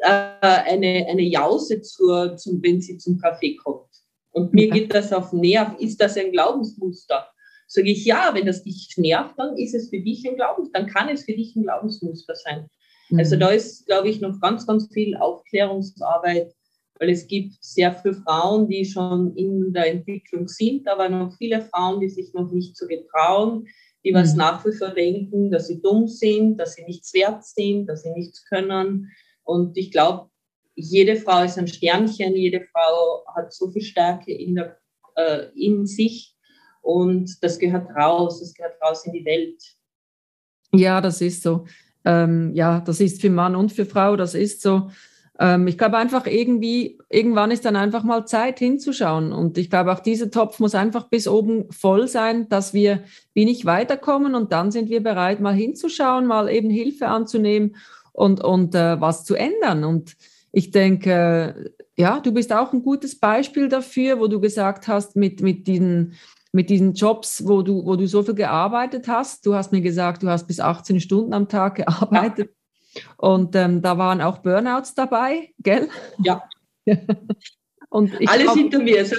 äh, eine, eine Jause zur, zum, wenn sie zum Kaffee kommt. Und mir geht das auf Nerv. Ist das ein Glaubensmuster? Sage ich, ja, wenn das dich nervt, dann ist es für dich ein Glaubens, dann kann es für dich ein Glaubensmuster sein. Also mhm. da ist, glaube ich, noch ganz, ganz viel Aufklärungsarbeit, weil es gibt sehr viele Frauen, die schon in der Entwicklung sind, aber noch viele Frauen, die sich noch nicht so getrauen, die was mhm. nach wie vor denken, dass sie dumm sind, dass sie nichts wert sind, dass sie nichts können. Und ich glaube, jede Frau ist ein Sternchen, jede Frau hat so viel Stärke in, der, äh, in sich und das gehört raus, das gehört raus in die Welt. Ja, das ist so. Ähm, ja, das ist für Mann und für Frau, das ist so. Ähm, ich glaube einfach irgendwie, irgendwann ist dann einfach mal Zeit hinzuschauen. Und ich glaube auch dieser Topf muss einfach bis oben voll sein, dass wir wie nicht weiterkommen und dann sind wir bereit, mal hinzuschauen, mal eben Hilfe anzunehmen und, und äh, was zu ändern. Und ich denke, ja, du bist auch ein gutes Beispiel dafür, wo du gesagt hast, mit, mit diesen mit diesen Jobs, wo du, wo du so viel gearbeitet hast. Du hast mir gesagt, du hast bis 18 Stunden am Tag gearbeitet. Ja. Und ähm, da waren auch Burnouts dabei, gell? Ja. Und Alles glaub, hinter mir. So,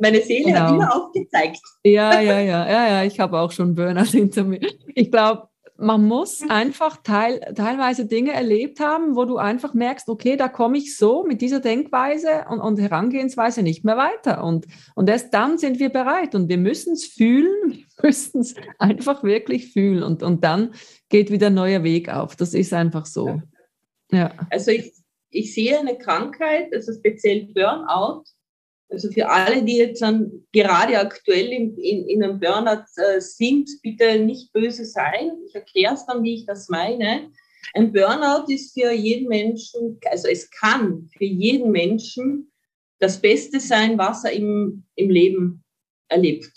meine Seele genau. hat immer aufgezeigt. Ja, ja, ja, ja, ja. Ich habe auch schon Burnout hinter mir. Ich glaube, man muss einfach teil, teilweise Dinge erlebt haben, wo du einfach merkst, okay, da komme ich so mit dieser Denkweise und, und Herangehensweise nicht mehr weiter. Und, und erst dann sind wir bereit und wir müssen es fühlen, müssen es einfach wirklich fühlen und, und dann geht wieder ein neuer Weg auf. Das ist einfach so. Ja. Also ich, ich sehe eine Krankheit, also speziell Burnout, also für alle, die jetzt dann gerade aktuell in, in, in einem Burnout äh, sind, bitte nicht böse sein. Ich erkläre es dann, wie ich das meine. Ein Burnout ist für jeden Menschen, also es kann für jeden Menschen das Beste sein, was er im, im Leben erlebt.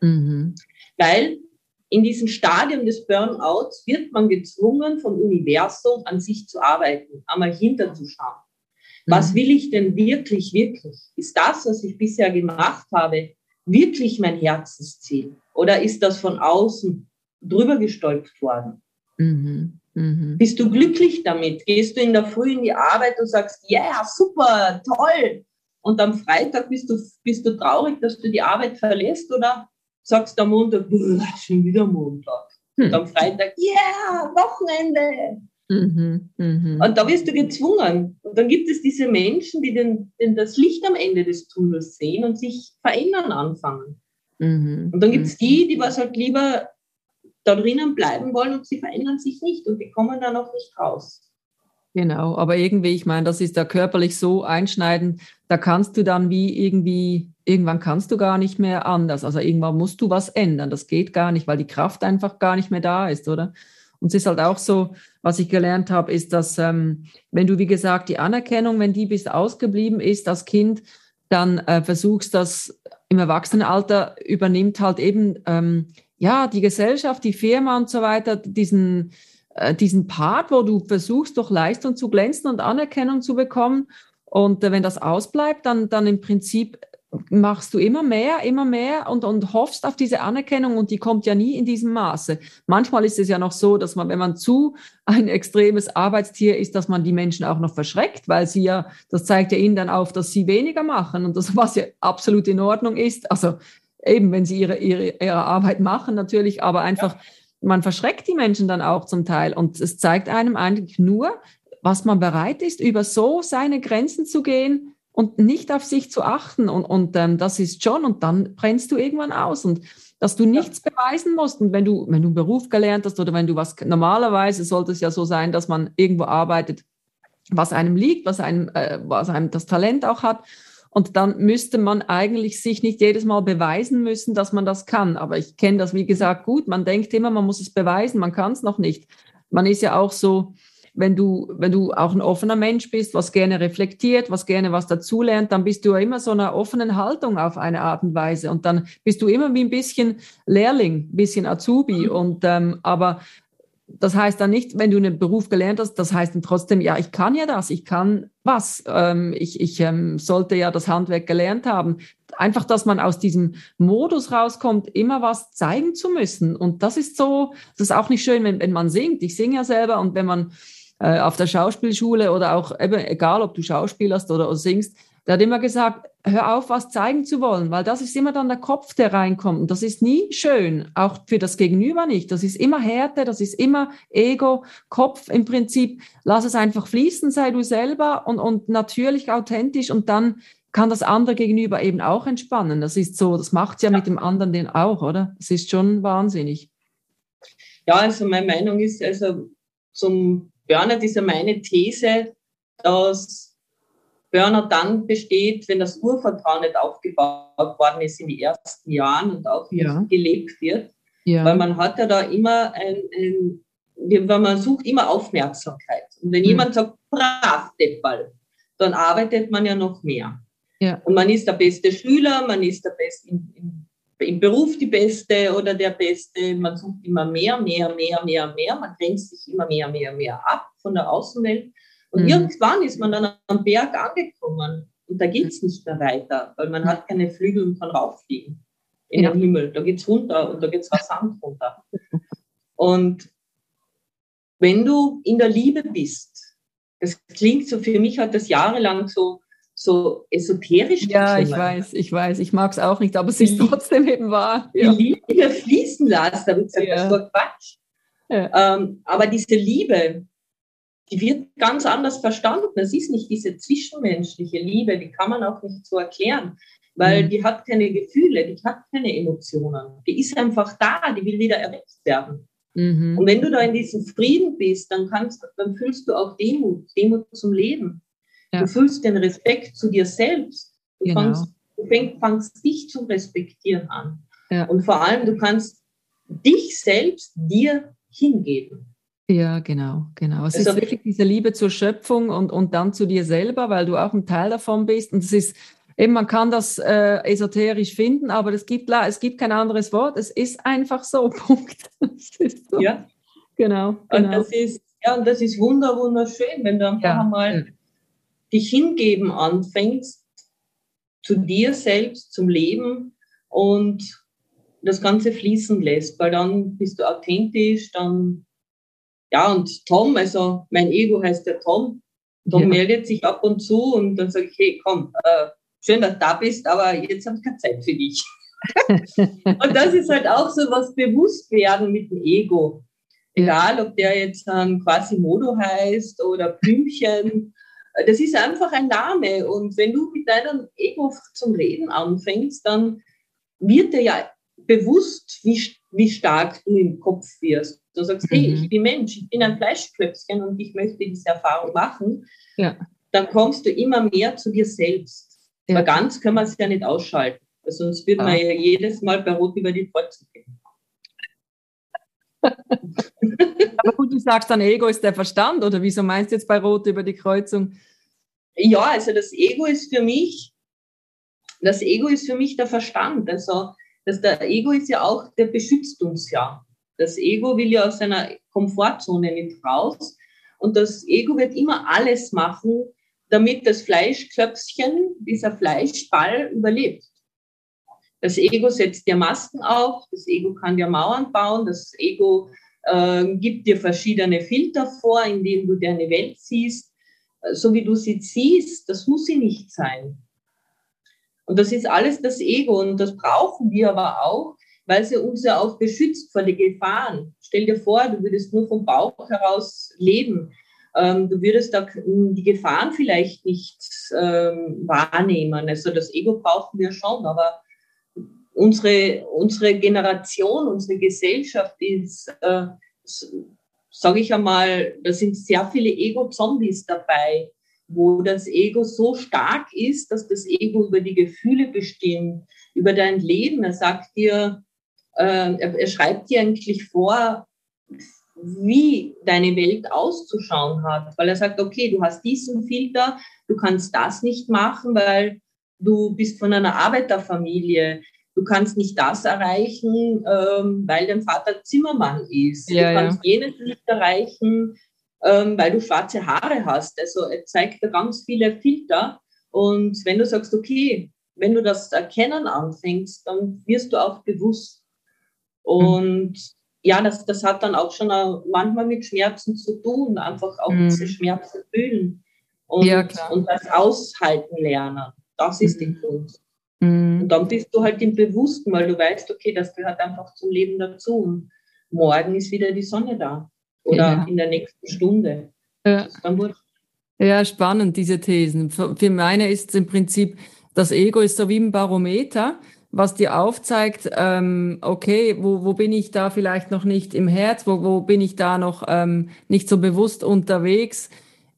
Mhm. Weil in diesem Stadium des Burnouts wird man gezwungen, vom Universum an sich zu arbeiten, einmal hinterzuschauen. Was mhm. will ich denn wirklich, wirklich? Ist das, was ich bisher gemacht habe, wirklich mein Herzensziel? Oder ist das von außen drüber gestolpert worden? Mhm. Mhm. Bist du glücklich damit? Gehst du in der Früh in die Arbeit und sagst, ja, yeah, super, toll. Und am Freitag bist du, bist du traurig, dass du die Arbeit verlässt oder sagst am Montag, schon wieder Montag. Und am Freitag, yeah, Wochenende. Mhm, mh. Und da wirst du gezwungen. Und dann gibt es diese Menschen, die den, den das Licht am Ende des Tunnels sehen und sich verändern anfangen. Mhm, und dann gibt es mhm. die, die was halt lieber da drinnen bleiben wollen und sie verändern sich nicht und die kommen dann auch nicht raus. Genau, aber irgendwie, ich meine, das ist da körperlich so einschneidend, da kannst du dann wie irgendwie, irgendwann kannst du gar nicht mehr anders. Also irgendwann musst du was ändern. Das geht gar nicht, weil die Kraft einfach gar nicht mehr da ist, oder? Und es ist halt auch so, was ich gelernt habe, ist, dass ähm, wenn du, wie gesagt, die Anerkennung, wenn die bis ausgeblieben ist als Kind, dann äh, versuchst das im Erwachsenenalter übernimmt halt eben ähm, ja die Gesellschaft, die Firma und so weiter diesen äh, diesen Part, wo du versuchst durch Leistung zu glänzen und Anerkennung zu bekommen. Und äh, wenn das ausbleibt, dann dann im Prinzip machst du immer mehr, immer mehr und, und hoffst auf diese Anerkennung und die kommt ja nie in diesem Maße. Manchmal ist es ja noch so, dass man, wenn man zu ein extremes Arbeitstier ist, dass man die Menschen auch noch verschreckt, weil sie ja, das zeigt ja ihnen dann auf, dass sie weniger machen und das, was ja absolut in Ordnung ist. Also eben, wenn sie ihre, ihre, ihre Arbeit machen natürlich, aber einfach, ja. man verschreckt die Menschen dann auch zum Teil und es zeigt einem eigentlich nur, was man bereit ist, über so seine Grenzen zu gehen, und nicht auf sich zu achten. Und, und ähm, das ist schon, und dann brennst du irgendwann aus. Und dass du nichts ja. beweisen musst. Und wenn du, wenn du einen Beruf gelernt hast oder wenn du was, normalerweise sollte es ja so sein, dass man irgendwo arbeitet, was einem liegt, was einem, äh, was einem das Talent auch hat. Und dann müsste man eigentlich sich nicht jedes Mal beweisen müssen, dass man das kann. Aber ich kenne das, wie gesagt, gut. Man denkt immer, man muss es beweisen, man kann es noch nicht. Man ist ja auch so, wenn du, wenn du auch ein offener Mensch bist, was gerne reflektiert, was gerne was dazulernt, dann bist du ja immer so einer offenen Haltung auf eine Art und Weise. Und dann bist du immer wie ein bisschen Lehrling, ein bisschen Azubi. Mhm. Und ähm, aber das heißt dann nicht, wenn du einen Beruf gelernt hast, das heißt dann trotzdem, ja, ich kann ja das, ich kann was, ähm, ich, ich ähm, sollte ja das Handwerk gelernt haben. Einfach, dass man aus diesem Modus rauskommt, immer was zeigen zu müssen. Und das ist so, das ist auch nicht schön, wenn, wenn man singt. Ich singe ja selber und wenn man äh, auf der Schauspielschule oder auch eben, egal ob du schauspielerst oder, oder singst, der hat immer gesagt, hör auf, was zeigen zu wollen, weil das ist immer dann der Kopf, der reinkommt. Und das ist nie schön, auch für das Gegenüber nicht. Das ist immer Härte, das ist immer Ego, Kopf im Prinzip. Lass es einfach fließen, sei du selber und, und natürlich authentisch und dann kann das andere Gegenüber eben auch entspannen. Das ist so, das macht ja, ja mit dem anderen den auch, oder? Das ist schon wahnsinnig. Ja, also meine Meinung ist, also zum Burnout ist ja meine These, dass Burnout dann besteht, wenn das Urvertrauen nicht aufgebaut worden ist in den ersten Jahren und auch nicht ja. gelebt wird. Ja. Weil man hat ja da immer ein, ein weil man sucht immer Aufmerksamkeit. Und wenn mhm. jemand sagt, brav, Deppal, dann arbeitet man ja noch mehr. Ja. Und man ist der beste Schüler, man ist der beste in, in im Beruf die Beste oder der Beste. Man sucht immer mehr, mehr, mehr, mehr, mehr. Man grenzt sich immer mehr, mehr, mehr ab von der Außenwelt. Und mhm. irgendwann ist man dann am Berg angekommen und da geht es nicht mehr weiter, weil man hat keine Flügel und kann rauffliegen in ja. den Himmel. Da geht es runter und da geht es rasant runter. Und wenn du in der Liebe bist, das klingt so, für mich hat das jahrelang so so esoterisch. Ja, ich weiß, ich weiß, ich mag es auch nicht, aber es ist trotzdem eben wahr. Ja. Die Liebe fließen lassen, da wird gesagt, ja. das war Quatsch. Ja. Ähm, aber diese Liebe, die wird ganz anders verstanden. Es ist nicht diese zwischenmenschliche Liebe, die kann man auch nicht so erklären, weil mhm. die hat keine Gefühle, die hat keine Emotionen. Die ist einfach da, die will wieder erweckt werden. Mhm. Und wenn du da in diesem Frieden bist, dann kannst, dann fühlst du auch Demut, Demut zum Leben. Ja. Du fühlst den Respekt zu dir selbst. Du, genau. fangst, du fängst, fangst dich zu respektieren an. Ja. Und vor allem, du kannst dich selbst dir hingeben. Ja, genau, genau. Es also, ist wirklich diese Liebe zur Schöpfung und, und dann zu dir selber, weil du auch ein Teil davon bist. Und es ist eben, man kann das äh, esoterisch finden, aber es gibt, es gibt kein anderes Wort. Es ist einfach so, Punkt. So. Ja. Genau. genau. Und das ist, ja, und das ist wunder, wunderschön, wenn du einfach ja. einmal dich hingeben anfängst zu dir selbst, zum Leben und das Ganze fließen lässt, weil dann bist du authentisch, dann, ja, und Tom, also mein Ego heißt der Tom, Tom ja. meldet sich ab und zu und dann sage ich, hey, komm, äh, schön, dass du da bist, aber jetzt habe ich keine Zeit für dich. und das ist halt auch so was Bewusstwerden mit dem Ego. Egal, ob der jetzt ähm, Quasimodo heißt oder Blümchen das ist einfach ein Name. Und wenn du mit deinem Ego zum Reden anfängst, dann wird dir ja bewusst, wie, wie stark du im Kopf wirst. Du sagst, mhm. hey, ich bin Mensch, ich bin ein Fleischklöpfchen und ich möchte diese Erfahrung machen. Ja. Dann kommst du immer mehr zu dir selbst. Ja. Aber ganz können wir es ja nicht ausschalten. Sonst würde ah. man ja jedes Mal bei Rot über die Kreuzung gehen. Aber gut, du sagst dann, Ego ist der Verstand, oder wieso meinst du jetzt bei Rot über die Kreuzung? Ja, also das Ego ist für mich, das Ego ist für mich der Verstand. Also das, der Ego ist ja auch, der beschützt uns ja. Das Ego will ja aus seiner Komfortzone nicht raus. Und das Ego wird immer alles machen, damit das Fleischklöpfchen, dieser Fleischball überlebt. Das Ego setzt dir Masken auf, das Ego kann dir Mauern bauen, das Ego äh, gibt dir verschiedene Filter vor, indem du deine Welt siehst, so wie du sie siehst, das muss sie nicht sein. Und das ist alles das Ego und das brauchen wir aber auch, weil sie uns ja auch beschützt vor den Gefahren. Stell dir vor, du würdest nur vom Bauch heraus leben. Ähm, du würdest da die Gefahren vielleicht nicht ähm, wahrnehmen. Also das Ego brauchen wir schon, aber unsere, unsere Generation, unsere Gesellschaft ist, äh, sage ich einmal, da sind sehr viele Ego-Zombies dabei. wo das Ego so stark ist, dass das Ego über die Gefühle bestimmt, über dein Leben. Er sagt dir, äh, er schreibt dir eigentlich vor, wie deine Welt auszuschauen hat, weil er sagt, okay, du hast diesen Filter, du kannst das nicht machen, weil du bist von einer Arbeiterfamilie, du kannst nicht das erreichen, ähm, weil dein Vater Zimmermann ist, ja, du kannst ja. jenes nicht erreichen, ähm, weil du schwarze Haare hast. Also er zeigt da ganz viele Filter und wenn du sagst, okay, wenn du das erkennen anfängst, dann wirst du auch bewusst. Und mhm. ja, das, das hat dann auch schon manchmal mit Schmerzen zu tun, einfach auch mhm. diese Schmerzen fühlen und, ja, und das aushalten lernen. Das ist mhm. die Kunst. Mhm. Und dann bist du halt im Bewussten, weil du weißt, okay, das gehört einfach zum Leben dazu. Und morgen ist wieder die Sonne da. Oder ja. in der nächsten Stunde. Ja. ja, spannend, diese Thesen. Für, meine ist es im Prinzip, das Ego ist so wie ein Barometer, was dir aufzeigt, ähm, okay, wo, wo bin ich da vielleicht noch nicht im Herz, wo, wo bin ich da noch ähm, nicht so bewusst unterwegs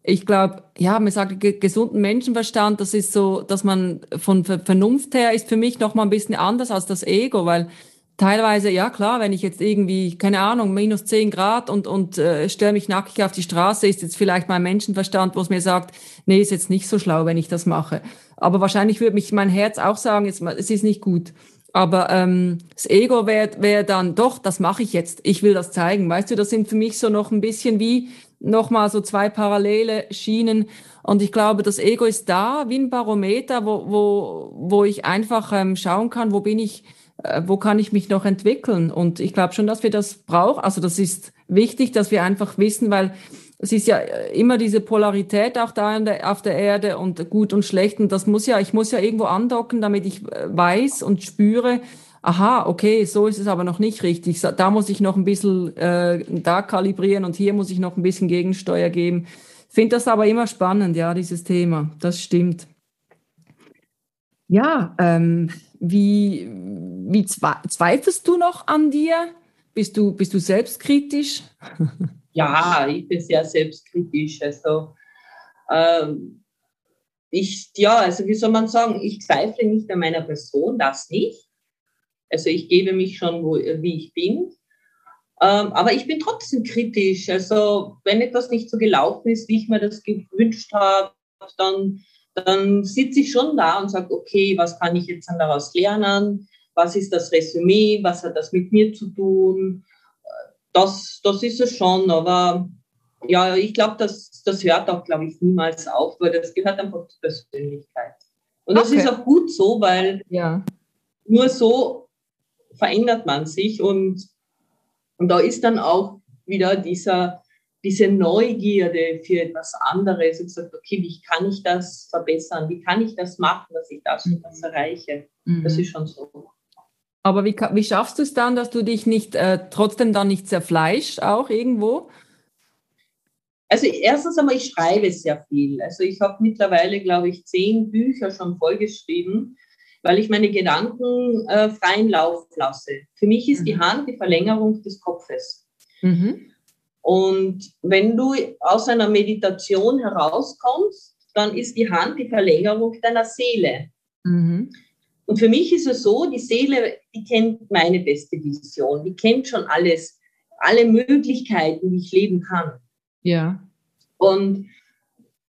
ich glaube, ja, man sagt gesunden Menschenverstand, das ist so, dass man von Vernunft her ist für mich noch mal ein bisschen anders als das Ego, weil teilweise, ja klar, wenn ich jetzt irgendwie, keine Ahnung, minus zehn Grad und, und äh, stelle mich nackig auf die Straße, ist jetzt vielleicht mein Menschenverstand, wo es mir sagt, nee, ist jetzt nicht so schlau, wenn ich das mache. Aber wahrscheinlich würde mich mein Herz auch sagen, jetzt, es ist nicht gut. Aber ähm, das Ego wäre wär dann, doch, das mache ich jetzt. Ich will das zeigen. Weißt du, das sind für mich so noch ein bisschen wie nochmal so zwei parallele Schienen. Und ich glaube, das Ego ist da wie ein Barometer, wo, wo, wo ich einfach ähm, schauen kann, wo bin ich, äh, wo kann ich mich noch entwickeln. Und ich glaube schon, dass wir das brauchen. Also das ist wichtig, dass wir einfach wissen, weil es ist ja immer diese Polarität auch da der, auf der Erde und gut und schlecht. Und das muss ja, ich muss ja irgendwo andocken, damit ich äh, weiß und spüre, aha, okay, so ist es aber noch nicht richtig. Da muss ich noch ein bisschen äh, da kalibrieren und hier muss ich noch ein bisschen Gegensteuer geben. Finde das aber immer spannend, ja, dieses Thema. Das stimmt. Ja, ähm, wie, wie zweifelst du noch an dir? Bist du, bist du selbstkritisch? Ja, ich bin sehr selbstkritisch. Also, ähm, ich, ja, also wie soll man sagen, ich zweifle nicht an meiner Person, das nicht. Also ich gebe mich schon, wo, wie ich bin. Ähm, aber ich bin trotzdem kritisch. Also wenn etwas nicht so gelaufen ist, wie ich mir das gewünscht habe, dann, dann sitze ich schon da und sage, okay, was kann ich jetzt daraus lernen? Was ist das Resümee? Was hat das mit mir zu tun? Das, das ist es schon, aber ja, ich glaube, das, das hört auch, glaube ich, niemals auf, weil das gehört einfach zur Persönlichkeit. Und das okay. ist auch gut so, weil ja. nur so verändert man sich und, und da ist dann auch wieder dieser, diese Neugierde für etwas anderes und sagt, okay, wie kann ich das verbessern? Wie kann ich das machen, dass ich das und das erreiche? Mhm. Das ist schon so. Aber wie, wie schaffst du es dann, dass du dich nicht äh, trotzdem dann nicht zerfleischst, auch irgendwo? Also erstens einmal, ich schreibe sehr viel. Also ich habe mittlerweile, glaube ich, zehn Bücher schon vollgeschrieben weil ich meine Gedanken äh, freien Lauf lasse. Für mich ist mhm. die Hand die Verlängerung des Kopfes. Mhm. Und wenn du aus einer Meditation herauskommst, dann ist die Hand die Verlängerung deiner Seele. Mhm. Und für mich ist es so, die Seele, die kennt meine beste Vision, die kennt schon alles, alle Möglichkeiten, die ich leben kann. Ja. Und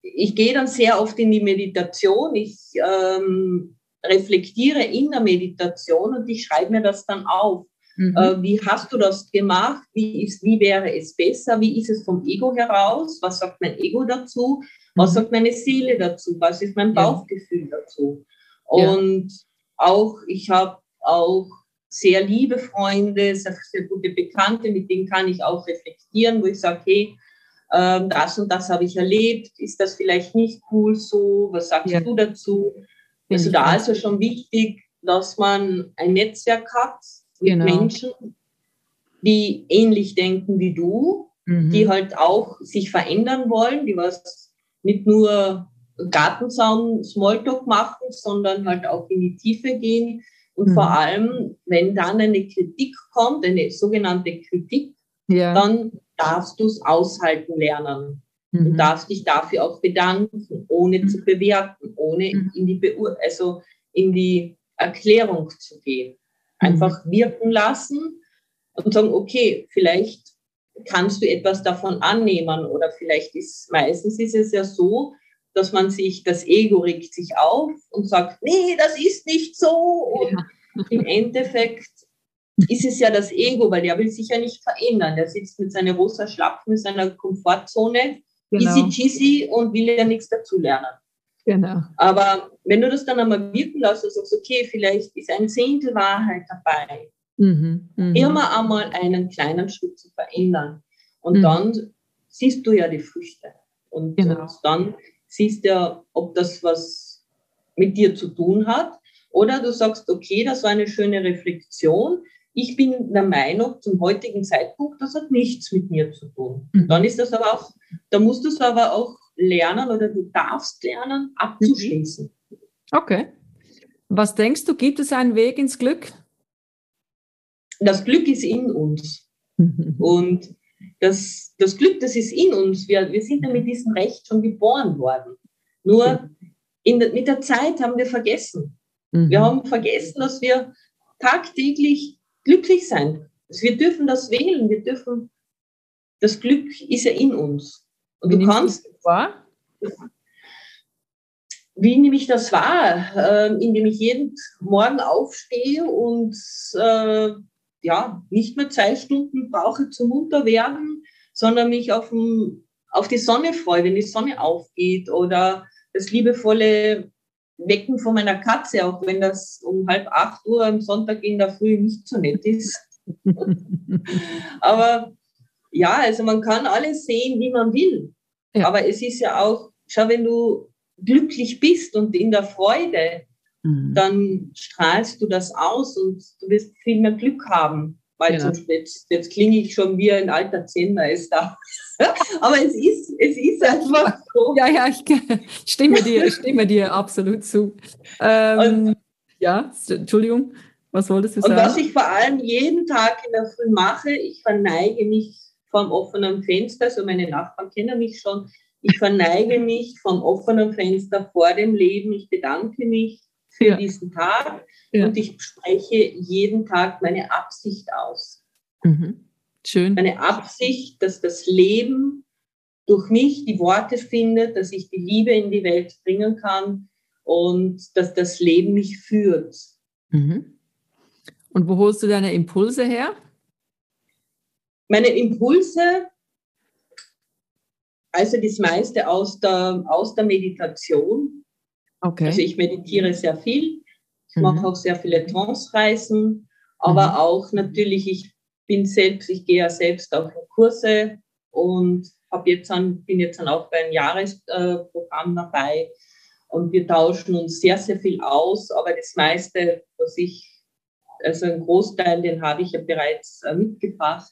ich gehe dann sehr oft in die Meditation. Ich ähm, reflektiere in der Meditation und ich schreibe mir das dann auf. Mhm. Äh, wie hast du das gemacht? Wie, ist, wie wäre es besser? Wie ist es vom Ego heraus? Was sagt mein Ego dazu? Was mhm. sagt meine Seele dazu? Was ist mein Bauchgefühl ja. dazu? Und. Auch, ich habe auch sehr liebe Freunde, sehr, sehr, gute Bekannte, mit denen kann ich auch reflektieren, wo ich sage, hey, äh, das und das habe ich erlebt, ist das vielleicht nicht cool so? Was sagst ja. du dazu? Also da ist es schon wichtig, dass man ein Netzwerk hat mit genau. Menschen, die ähnlich denken wie du, mhm. die halt auch sich verändern wollen, die was nicht nur Gartenzaun Smalltalk machen, sondern halt auch in die Tiefe gehen. Und mhm. vor allem, wenn dann eine Kritik kommt, eine sogenannte Kritik, ja. dann darfst du es aushalten lernen. Mhm. Du darfst dich dafür auch bedanken, ohne mhm. zu bewerten, ohne mhm. in die, Beur also in die Erklärung zu gehen. Einfach mhm. wirken lassen und sagen, okay, vielleicht kannst du etwas davon annehmen oder vielleicht ist, meistens ist es ja so, dass man sich, das Ego regt sich auf und sagt, nee, das ist nicht so. Und ja. im Endeffekt ist es ja das Ego, weil der will sich ja nicht verändern. Der sitzt mit seiner rosa Schlapfen in seiner Komfortzone, genau. easy cheesy und will ja nichts dazulernen. Genau. Aber wenn du das dann einmal wirken lässt und sagst, okay, vielleicht ist ein Zehntel Wahrheit dabei, mhm, mh. immer einmal einen kleinen Schritt zu verändern. Und mhm. dann siehst du ja die Früchte. Und, genau. und dann siehst ja, ob das was mit dir zu tun hat. Oder du sagst, okay, das war eine schöne Reflexion. Ich bin der Meinung, zum heutigen Zeitpunkt, das hat nichts mit mir zu tun. Mhm. Dann ist das aber auch, da musst du es aber auch lernen oder du darfst lernen, abzuschließen. Okay. Was denkst du, gibt es einen Weg ins Glück? Das Glück ist in uns. Und das, das Glück, das ist in uns. Wir, wir sind ja mit diesem Recht schon geboren worden. Nur in, mit der Zeit haben wir vergessen. Mhm. Wir haben vergessen, dass wir tagtäglich glücklich sein. Also wir dürfen das wählen. Wir dürfen, das Glück ist ja in uns. Und Wie du kannst. Wahr? Wie nehme ich das wahr? Äh, indem ich jeden Morgen aufstehe und äh, ja, nicht mehr zwei Stunden brauche zum Munterwerden, sondern mich auf, dem, auf die Sonne freue, wenn die Sonne aufgeht oder das liebevolle Wecken von meiner Katze, auch wenn das um halb acht Uhr am Sonntag in der Früh nicht so nett ist. Aber ja, also man kann alles sehen, wie man will. Ja. Aber es ist ja auch, schau, wenn du glücklich bist und in der Freude, mhm. dann strahlst du das aus und du wirst viel mehr Glück haben. Weil ja. jetzt, jetzt klinge ich schon wie ein alter Zehntmeister. Aber es ist, es ist einfach so. Ja, ja, ich stimme dir, stimme dir absolut zu. Ähm, und, ja, Entschuldigung, was wolltest du sagen? Und was ich vor allem jeden Tag in der Früh mache, ich verneige mich vom offenen Fenster, also meine Nachbarn kennen mich schon, ich verneige mich vom offenen Fenster vor dem Leben, ich bedanke mich für ja. diesen Tag ja. und ich spreche jeden Tag meine Absicht aus. Mhm. Schön. Meine Absicht, dass das Leben durch mich die Worte findet, dass ich die Liebe in die Welt bringen kann und dass das Leben mich führt. Mhm. Und wo holst du deine Impulse her? Meine Impulse, also das meiste aus der, aus der Meditation, Okay. Also ich meditiere sehr viel, ich mhm. mache auch sehr viele Trance-Reisen, aber mhm. auch natürlich, ich bin selbst, ich gehe ja selbst auch in Kurse und hab jetzt an, bin jetzt dann auch bei einem Jahresprogramm dabei und wir tauschen uns sehr, sehr viel aus, aber das meiste, was ich, also ein Großteil, den habe ich ja bereits äh, mitgebracht.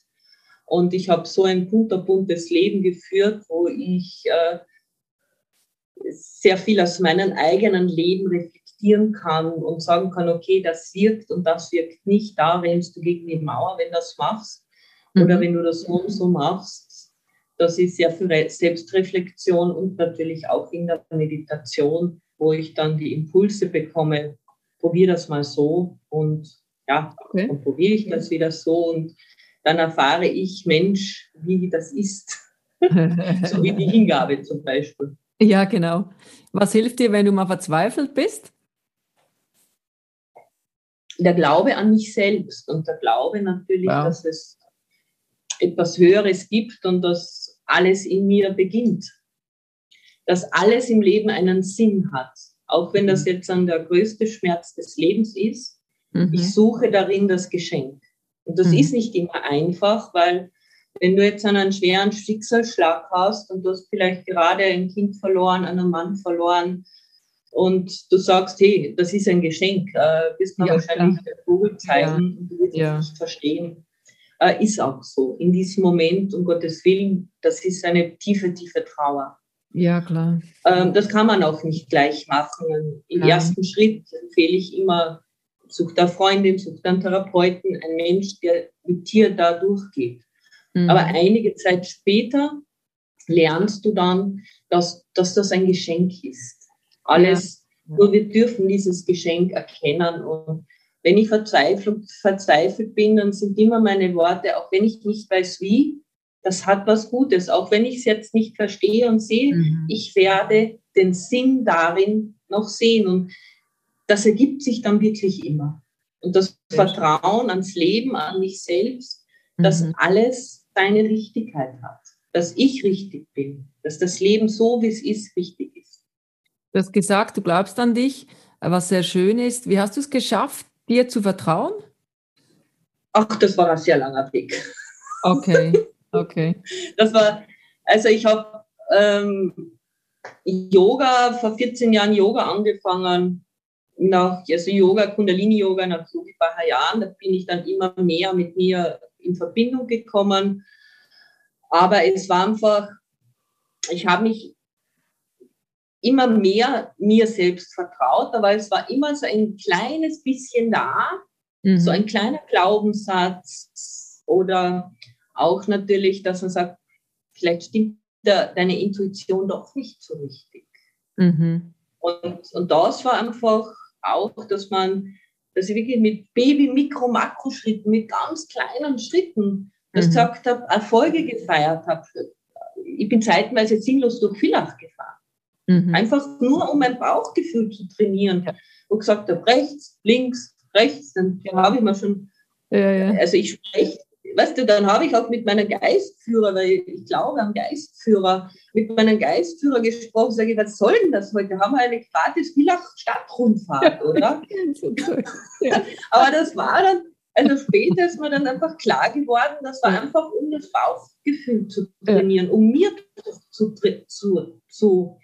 Und ich habe so ein buntes Leben geführt, wo ich äh, sehr viel aus meinem eigenen Leben reflektieren kann und sagen kann, okay, das wirkt und das wirkt nicht, da rennst du gegen die Mauer, wenn du das machst. Mhm. Oder wenn du das so und so machst. Das ist sehr viel Selbstreflexion und natürlich auch in der Meditation, wo ich dann die Impulse bekomme, probiere das mal so und ja, okay. dann probiere ich das wieder so und dann erfahre ich, Mensch, wie das ist. so wie die Hingabe zum Beispiel. Ja, genau. Was hilft dir, wenn du mal verzweifelt bist? Der Glaube an mich selbst und der Glaube natürlich, wow. dass es etwas Höheres gibt und dass alles in mir beginnt. Dass alles im Leben einen Sinn hat. Auch wenn das mhm. jetzt dann der größte Schmerz des Lebens ist. Mhm. Ich suche darin das Geschenk. Und das mhm. ist nicht immer einfach, weil wenn du jetzt einen schweren Schicksalsschlag hast und du hast vielleicht gerade ein Kind verloren, einen Mann verloren und du sagst, hey, das ist ein Geschenk, äh, bist du ja, wahrscheinlich der Vogel zeigen und du wirst ja. es nicht verstehen. Äh, ist auch so. In diesem Moment, um Gottes Willen, das ist eine tiefe, tiefe Trauer. Ja, klar. Ähm, das kann man auch nicht gleich machen. Im ja. ersten Schritt empfehle ich immer, such da Freundin, such einen Therapeuten, ein Mensch, der mit dir da durchgeht. Mhm. Aber einige Zeit später lernst du dann, dass, dass das ein Geschenk ist. Alles, ja. nur wir dürfen dieses Geschenk erkennen. Und wenn ich verzweifelt, verzweifelt bin, dann sind immer meine Worte, auch wenn ich nicht weiß wie, das hat was Gutes, auch wenn ich es jetzt nicht verstehe und sehe, mhm. ich werde den Sinn darin noch sehen. Und das ergibt sich dann wirklich immer. Und das Vertrauen ans Leben, an mich selbst, mhm. dass alles seine Richtigkeit hat, dass ich richtig bin, dass das Leben so, wie es ist, richtig ist. Du hast gesagt, du glaubst an dich, was sehr schön ist. Wie hast du es geschafft, dir zu vertrauen? Ach, das war ein sehr langer Weg. Okay, okay. Das war, also ich habe ähm, Yoga, vor 14 Jahren Yoga angefangen nach, also Yoga, Kundalini-Yoga nach so ein paar Jahren, da bin ich dann immer mehr mit mir in Verbindung gekommen. Aber es war einfach, ich habe mich immer mehr mir selbst vertraut, aber es war immer so ein kleines bisschen da, mhm. so ein kleiner Glaubenssatz oder auch natürlich, dass man sagt, vielleicht stimmt deine Intuition doch nicht so richtig. Mhm. Und, und das war einfach auch, dass man, dass ich wirklich mit Baby, Mikro, Makroschritten, mit ganz kleinen Schritten das mhm. gesagt habe, Erfolge gefeiert habe. Ich bin zeitweise sinnlos durch Villach gefahren. Mhm. Einfach nur, um mein Bauchgefühl zu trainieren. Ja. Und gesagt habe, rechts, links, rechts, dann ja. habe ich mir schon, ja, ja. also ich spreche weißt du, dann habe ich auch mit meinem Geistführer, weil ich glaube am Geistführer, mit meinem Geistführer gesprochen, sage ich, was soll denn das heute? Haben wir eine gratis Villach-Stadtrundfahrt, oder? ja. Aber das war dann, also später ist mir dann einfach klar geworden, das war einfach, um das Bauchgefühl zu trainieren, um mir zu, zu, zu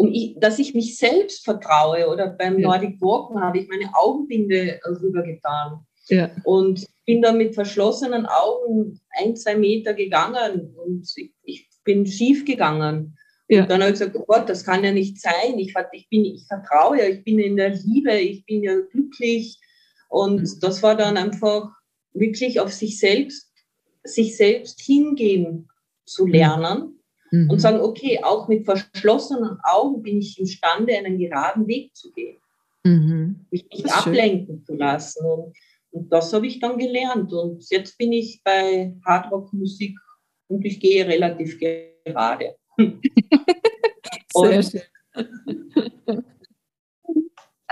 um ich, dass ich mich selbst vertraue. Oder beim ja. Nordic Walken habe ich meine Augenbinde rübergetan. Ja. Und bin da mit verschlossenen Augen ein, zwei Meter gegangen und ich, ich bin schief gegangen. Ja. Und dann habe ich gesagt, oh Gott, das kann ja nicht sein. Ich, ich, bin, ich vertraue ja, ich bin in der Liebe, ich bin ja glücklich. Und mhm. das war dann einfach wirklich auf sich selbst, sich selbst hingeben zu mhm. lernen mhm. und sagen, okay, auch mit verschlossenen Augen bin ich imstande, einen geraden Weg zu gehen. Mhm. Mich nicht ablenken schön. zu lassen. Und und das habe ich dann gelernt. Und jetzt bin ich bei Hardrock-Musik und ich gehe relativ gerade. Sehr schön.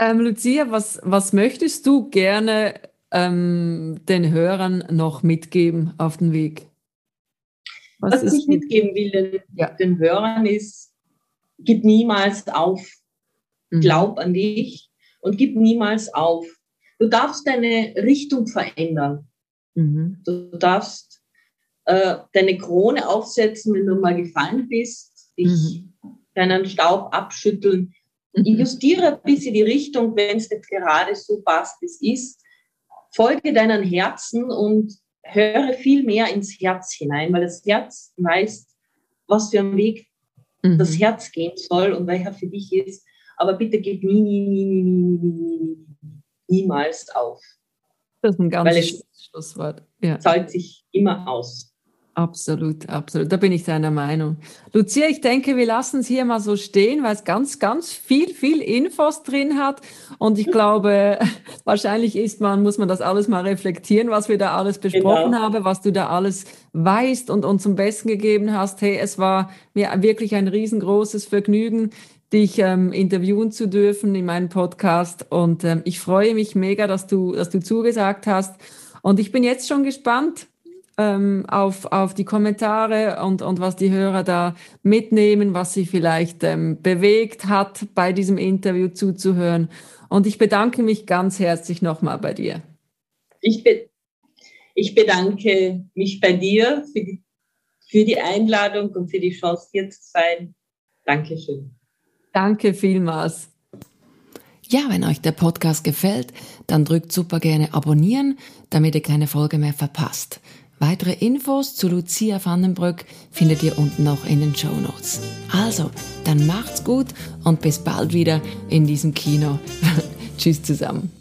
ähm, Lucia, was, was möchtest du gerne ähm, den Hörern noch mitgeben auf den Weg? Was, was ich mitgeben will den, ja. den, Hörern ist, gib niemals auf. Mhm. Glaub an dich und gib niemals auf. Du darfst deine Richtung verändern. Mhm. Du darfst äh, deine Krone aufsetzen, wenn du mal gefallen bist, dich mhm. deinen Staub abschütteln. Mhm. Justiere ein bisschen die Richtung, wenn es nicht gerade so passt, wie es ist. Folge deinen Herzen und höre viel mehr ins Herz hinein, weil das Herz weiß, was für ein Weg mhm. das Herz gehen soll und welcher für dich ist. Aber bitte gib nie, nie, nie, nie, nie, nie, nie, niemals auf. Das ist ein ganz Weil es Schlusswort. Ja. Zahlt sich immer aus. Absolut, absolut. Da bin ich deiner Meinung. Lucia, ich denke, wir lassen es hier mal so stehen, weil es ganz, ganz viel, viel Infos drin hat. Und ich glaube, wahrscheinlich ist man, muss man das alles mal reflektieren, was wir da alles besprochen genau. haben, was du da alles weißt und uns zum Besten gegeben hast. Hey, es war mir wirklich ein riesengroßes Vergnügen, dich ähm, interviewen zu dürfen in meinem Podcast. Und ähm, ich freue mich mega, dass du, dass du zugesagt hast. Und ich bin jetzt schon gespannt ähm, auf, auf die Kommentare und, und was die Hörer da mitnehmen, was sie vielleicht ähm, bewegt hat, bei diesem Interview zuzuhören. Und ich bedanke mich ganz herzlich nochmal bei dir. Ich, be ich bedanke mich bei dir für die, für die Einladung und für die Chance, hier zu sein. Dankeschön. Danke vielmals. Ja, wenn euch der Podcast gefällt, dann drückt super gerne abonnieren, damit ihr keine Folge mehr verpasst. Weitere Infos zu Lucia Vandenbrück findet ihr unten noch in den Show Notes. Also, dann macht's gut und bis bald wieder in diesem Kino. Tschüss zusammen.